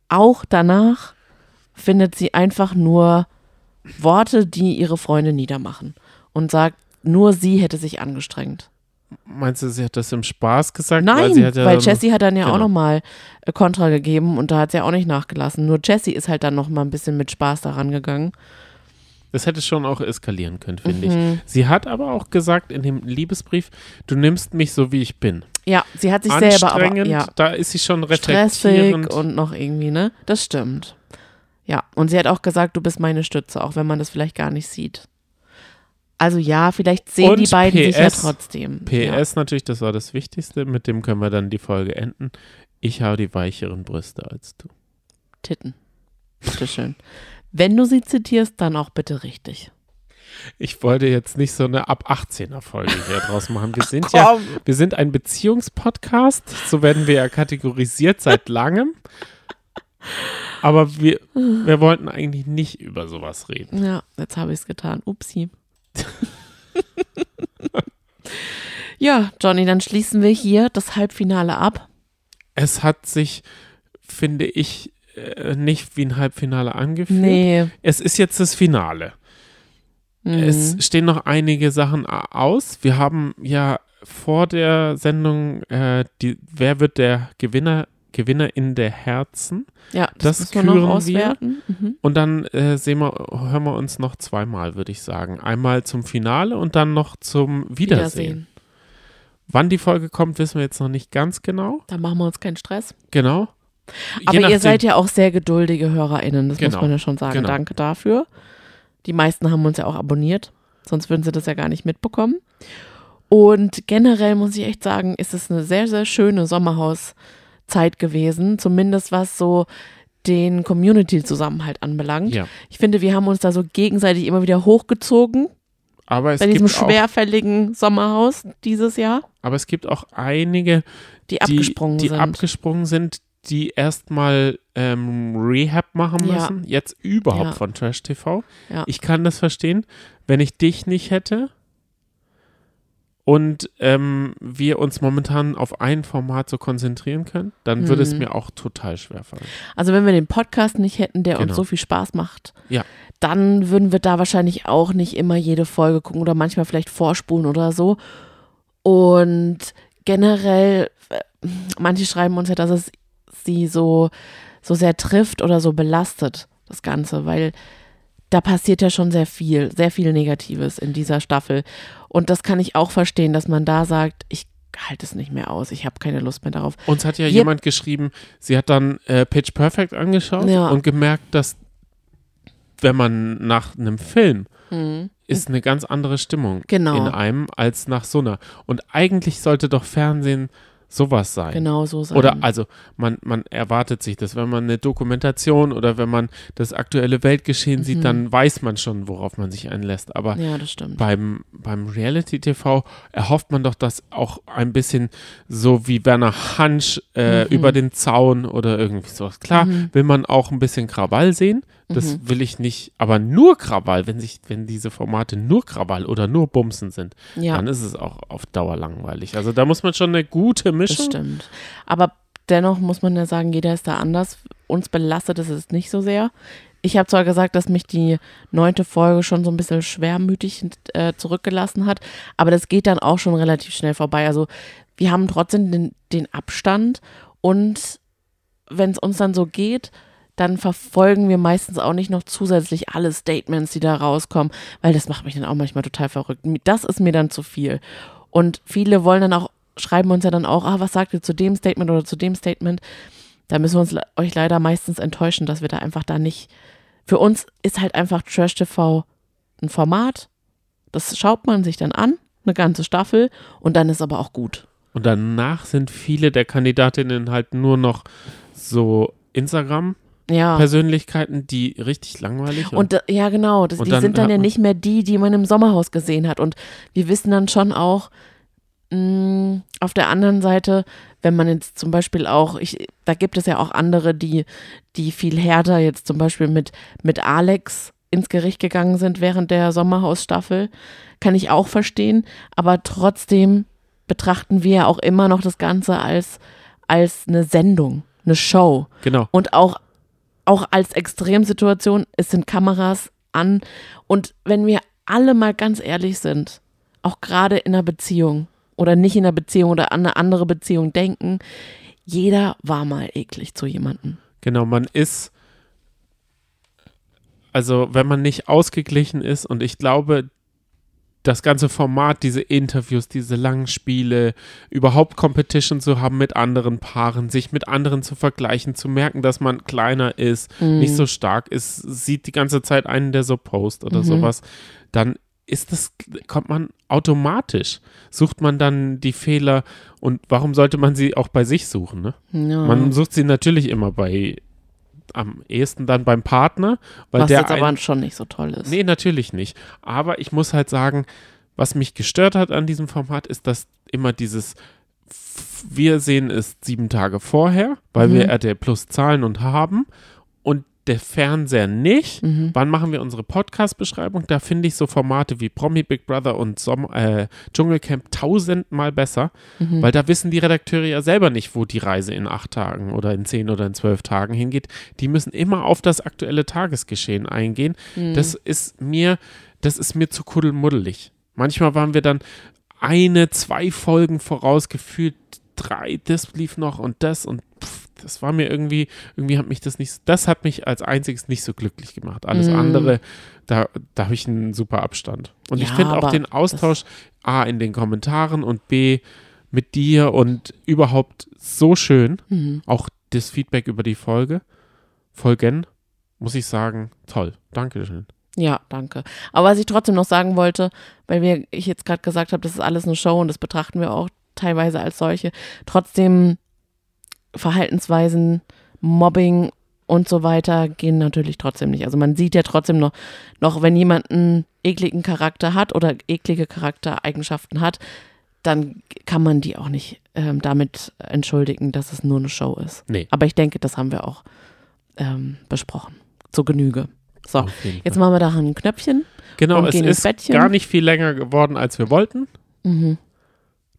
auch danach findet sie einfach nur Worte, die ihre Freunde niedermachen und sagt, nur sie hätte sich angestrengt. Meinst du, sie hat das im Spaß gesagt? Nein, weil, weil, ja dann- Jessie hat dann ja auch genau. nochmal äh, Kontra gegeben und da hat sie ja auch nicht nachgelassen. Nur Jessie ist halt dann nochmal ein bisschen mit Spaß daran gegangen. Das hätte schon auch eskalieren können, finde Mhm. ich. Sie hat aber auch gesagt in dem Liebesbrief, du nimmst mich so, wie ich bin. Ja, sie hat sich selber aber ja, da ist sie schon stressig reflektierend. und noch irgendwie, ne? Das stimmt. Ja, und sie hat auch gesagt, du bist meine Stütze, auch wenn man das vielleicht gar nicht sieht. Also ja, vielleicht sehen Und die beiden sich ja PS, trotzdem. PS natürlich, das war das Wichtigste, mit dem können wir dann die Folge enden. Ich habe die weicheren Brüste als du. Ja, Titten. Bitteschön. Wenn du sie zitierst, dann auch bitte richtig. Ich wollte jetzt nicht so eine ab 18er Folge hier draus machen. Wir sind ja, wir sind ein Beziehungspodcast, so werden wir ja kategorisiert seit langem. Aber wir, wir wollten eigentlich nicht über sowas reden. Ja, jetzt habe ich es getan. Upsi. ja, Johnny, dann schließen wir hier das Halbfinale ab. Es hat sich, finde ich, äh, nicht wie ein Halbfinale angefühlt. Nee. Es ist jetzt das Finale. Mhm. Es stehen noch einige Sachen a- aus. Wir haben ja vor der Sendung, äh, die, wer wird der Gewinner, Gewinnerin der Herzen? ja, das das, müssen wir noch küren wir. auswerten. Mhm. Und dann äh, sehen wir, hören wir uns noch zweimal, würde ich sagen. Einmal zum Finale und dann noch zum Wiedersehen. Wann die Folge kommt, wissen wir jetzt noch nicht ganz genau. Da machen wir uns keinen Stress. Genau. Aber ihr seid ja auch sehr geduldige HörerInnen, das muss Genau, man ja schon sagen. genau. Danke dafür. Die meisten haben uns ja auch abonniert, sonst würden sie das ja gar nicht mitbekommen. Und generell muss ich echt sagen, ist es eine sehr, sehr schöne Sommerhauszeit gewesen, zumindest was so den Community-Zusammenhalt anbelangt. Ja, Ich finde, wir haben uns da so gegenseitig immer wieder hochgezogen aber es bei diesem schwerfälligen Sommerhaus dieses Jahr. aber es gibt auch einige, Die abgesprungen die sind. abgesprungen sind, die erstmal ähm, Rehab machen Ja. müssen. Jetzt überhaupt Ja. von Trash TV. Ja. Ich kann das verstehen. Wenn ich dich nicht hätte und ähm, wir uns momentan auf ein Format so konzentrieren können, dann würde es Mhm. mir auch total schwer fallen. Also wenn wir den Podcast nicht hätten, der Genau. uns so viel Spaß macht, Ja. dann würden wir da wahrscheinlich auch nicht immer jede Folge gucken oder manchmal vielleicht vorspulen oder so. Und generell, äh, manche schreiben uns ja, dass es sie so, so sehr trifft oder so belastet, das Ganze, weil da passiert ja schon sehr viel, sehr viel Negatives in dieser Staffel. Und das kann ich auch verstehen, dass man da sagt, ich halte es nicht mehr aus, ich habe keine Lust mehr darauf. Uns hat ja Wir- jemand geschrieben, sie hat dann äh, Pitch Perfect angeschaut Ja. und gemerkt, dass wenn man nach einem Film ist eine ganz andere Stimmung Genau. in einem als nach so einer. Und eigentlich sollte doch Fernsehen sowas sein. Genau so sein. Oder also man, man erwartet sich das, wenn man eine Dokumentation oder wenn man das aktuelle Weltgeschehen sieht, Mhm. dann weiß man schon, worauf man sich einlässt. Aber ja, beim, beim Reality-TV erhofft man doch, dass auch ein bisschen so wie Werner Hansch äh, Mhm. über den Zaun oder irgendwie sowas. Klar Mhm. will man auch ein bisschen Krawall sehen, das Mhm. will ich nicht, aber nur Krawall, wenn sich, wenn diese Formate nur Krawall oder nur Bumsen sind, Ja. dann ist es auch auf Dauer langweilig. Also da muss man schon eine gute Das Mischung. stimmt. Aber dennoch muss man ja sagen, jeder ist da anders. Uns belastet es nicht so sehr. Ich habe zwar gesagt, dass mich die neunte Folge schon so ein bisschen schwermütig äh, zurückgelassen hat, aber das geht dann auch schon relativ schnell vorbei. Also wir haben trotzdem den, den Abstand und wenn es uns dann so geht, dann verfolgen wir meistens auch nicht noch zusätzlich alle Statements, die da rauskommen, weil das macht mich dann auch manchmal total verrückt. Das ist mir dann zu viel. Und viele wollen dann auch, schreiben uns ja dann auch, ah, was sagt ihr zu dem Statement oder zu dem Statement? Da müssen wir uns euch leider meistens enttäuschen, dass wir da einfach da nicht. Für uns ist halt einfach Trash TV ein Format. Das schaut man sich dann an, eine ganze Staffel, und dann ist aber auch gut. Und danach sind viele der Kandidatinnen halt nur noch so Instagram-Persönlichkeiten, Ja. die richtig langweilig Und da- ja, genau, das, Und die dann sind dann ja nicht mehr die, die man im Sommerhaus gesehen hat. Und wir wissen dann schon auch, mh, auf der anderen Seite, wenn man jetzt zum Beispiel auch, ich, da gibt es ja auch andere, die, die viel härter jetzt zum Beispiel mit, mit Alex ins Gericht gegangen sind während der Sommerhausstaffel, kann ich auch verstehen. Aber trotzdem betrachten wir ja auch immer noch das Ganze als, als eine Sendung, eine Show. genau. Und auch, auch als Extremsituation, es sind Kameras an. Und wenn wir alle mal ganz ehrlich sind, auch gerade in einer Beziehung oder nicht in einer Beziehung oder an eine andere Beziehung denken, jeder war mal eklig zu jemandem. Genau, man ist, also wenn man nicht ausgeglichen ist und ich glaube, das ganze Format, diese Interviews, diese langen Spiele, überhaupt Competition zu haben mit anderen Paaren, sich mit anderen zu vergleichen, zu merken, dass man kleiner ist, nicht so stark ist, sieht die ganze Zeit einen, der so post oder Mhm. sowas, dann ist das, kommt man automatisch, sucht man dann die Fehler und warum sollte man sie auch bei sich suchen, ne? Ja. Man sucht sie natürlich immer bei, am ehesten dann beim Partner, weil was der jetzt aber schon nicht so toll ist. Nee, natürlich nicht. Aber ich muss halt sagen, was mich gestört hat an diesem Format, ist, dass immer dieses wir sehen es sieben Tage vorher, weil Mhm. wir RTL Plus zahlen und haben der Fernseher nicht. Mhm. Wann machen wir unsere Podcast-Beschreibung? Da finde ich so Formate wie Promi Big Brother und Som äh, Dschungelcamp tausendmal besser, Mhm. weil da wissen die Redakteure ja selber nicht, wo die Reise in acht Tagen oder in zehn oder in zwölf Tagen hingeht. Die müssen immer auf das aktuelle Tagesgeschehen eingehen. Mhm. Das ist mir, das ist mir zu kuddelmuddelig. Manchmal waren wir dann eine, zwei Folgen vorausgefühlt, drei, das lief noch und das und das war mir irgendwie, irgendwie hat mich das nicht, das hat mich als einziges nicht so glücklich gemacht. Alles Mm. andere, da, da habe ich einen super Abstand. Und ich Ja, finde auch den Austausch A in den Kommentaren und B mit dir und überhaupt so schön. Mhm. Auch das Feedback über die Folge, Folgen, muss ich sagen, toll. Dankeschön. Ja, danke. Aber was ich trotzdem noch sagen wollte, weil wir, ich jetzt gerade gesagt habe, das ist alles eine Show und das betrachten wir auch teilweise als solche, trotzdem Verhaltensweisen, Mobbing und so weiter gehen natürlich trotzdem nicht. Also man sieht ja trotzdem noch, noch wenn jemand einen ekligen Charakter hat oder eklige Charaktereigenschaften hat, dann kann man die auch nicht ähm, damit entschuldigen, dass es nur eine Show ist. Nee. Aber ich denke, das haben wir auch ähm, besprochen. Zur Genüge. So, jetzt machen wir da ein Knöpfchen. Genau, und es gehen ins ist Bettchen. gar nicht viel länger geworden, als wir wollten. Mhm,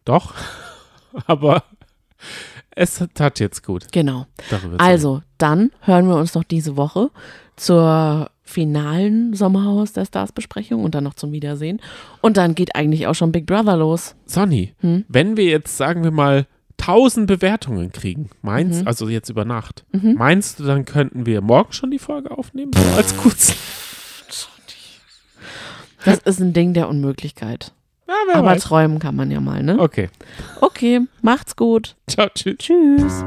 Doch. Aber es tat jetzt gut. genau. Also, dann hören wir uns noch diese Woche zur finalen Sommerhaus der Stars Besprechung und dann noch zum Wiedersehen. Und dann geht eigentlich auch schon Big Brother los. Sonny, Hm? wenn wir jetzt, sagen wir mal, 1000 Bewertungen kriegen, meinst Mhm. also jetzt über Nacht, Mhm. meinst du, dann könnten wir morgen schon die Folge aufnehmen? Als kurz. Das ist ein Ding der Unmöglichkeit. Ja, Aber weiß. träumen kann man ja mal, ne? Okay. Okay, macht's gut. Ciao, tschüss. Tschüss.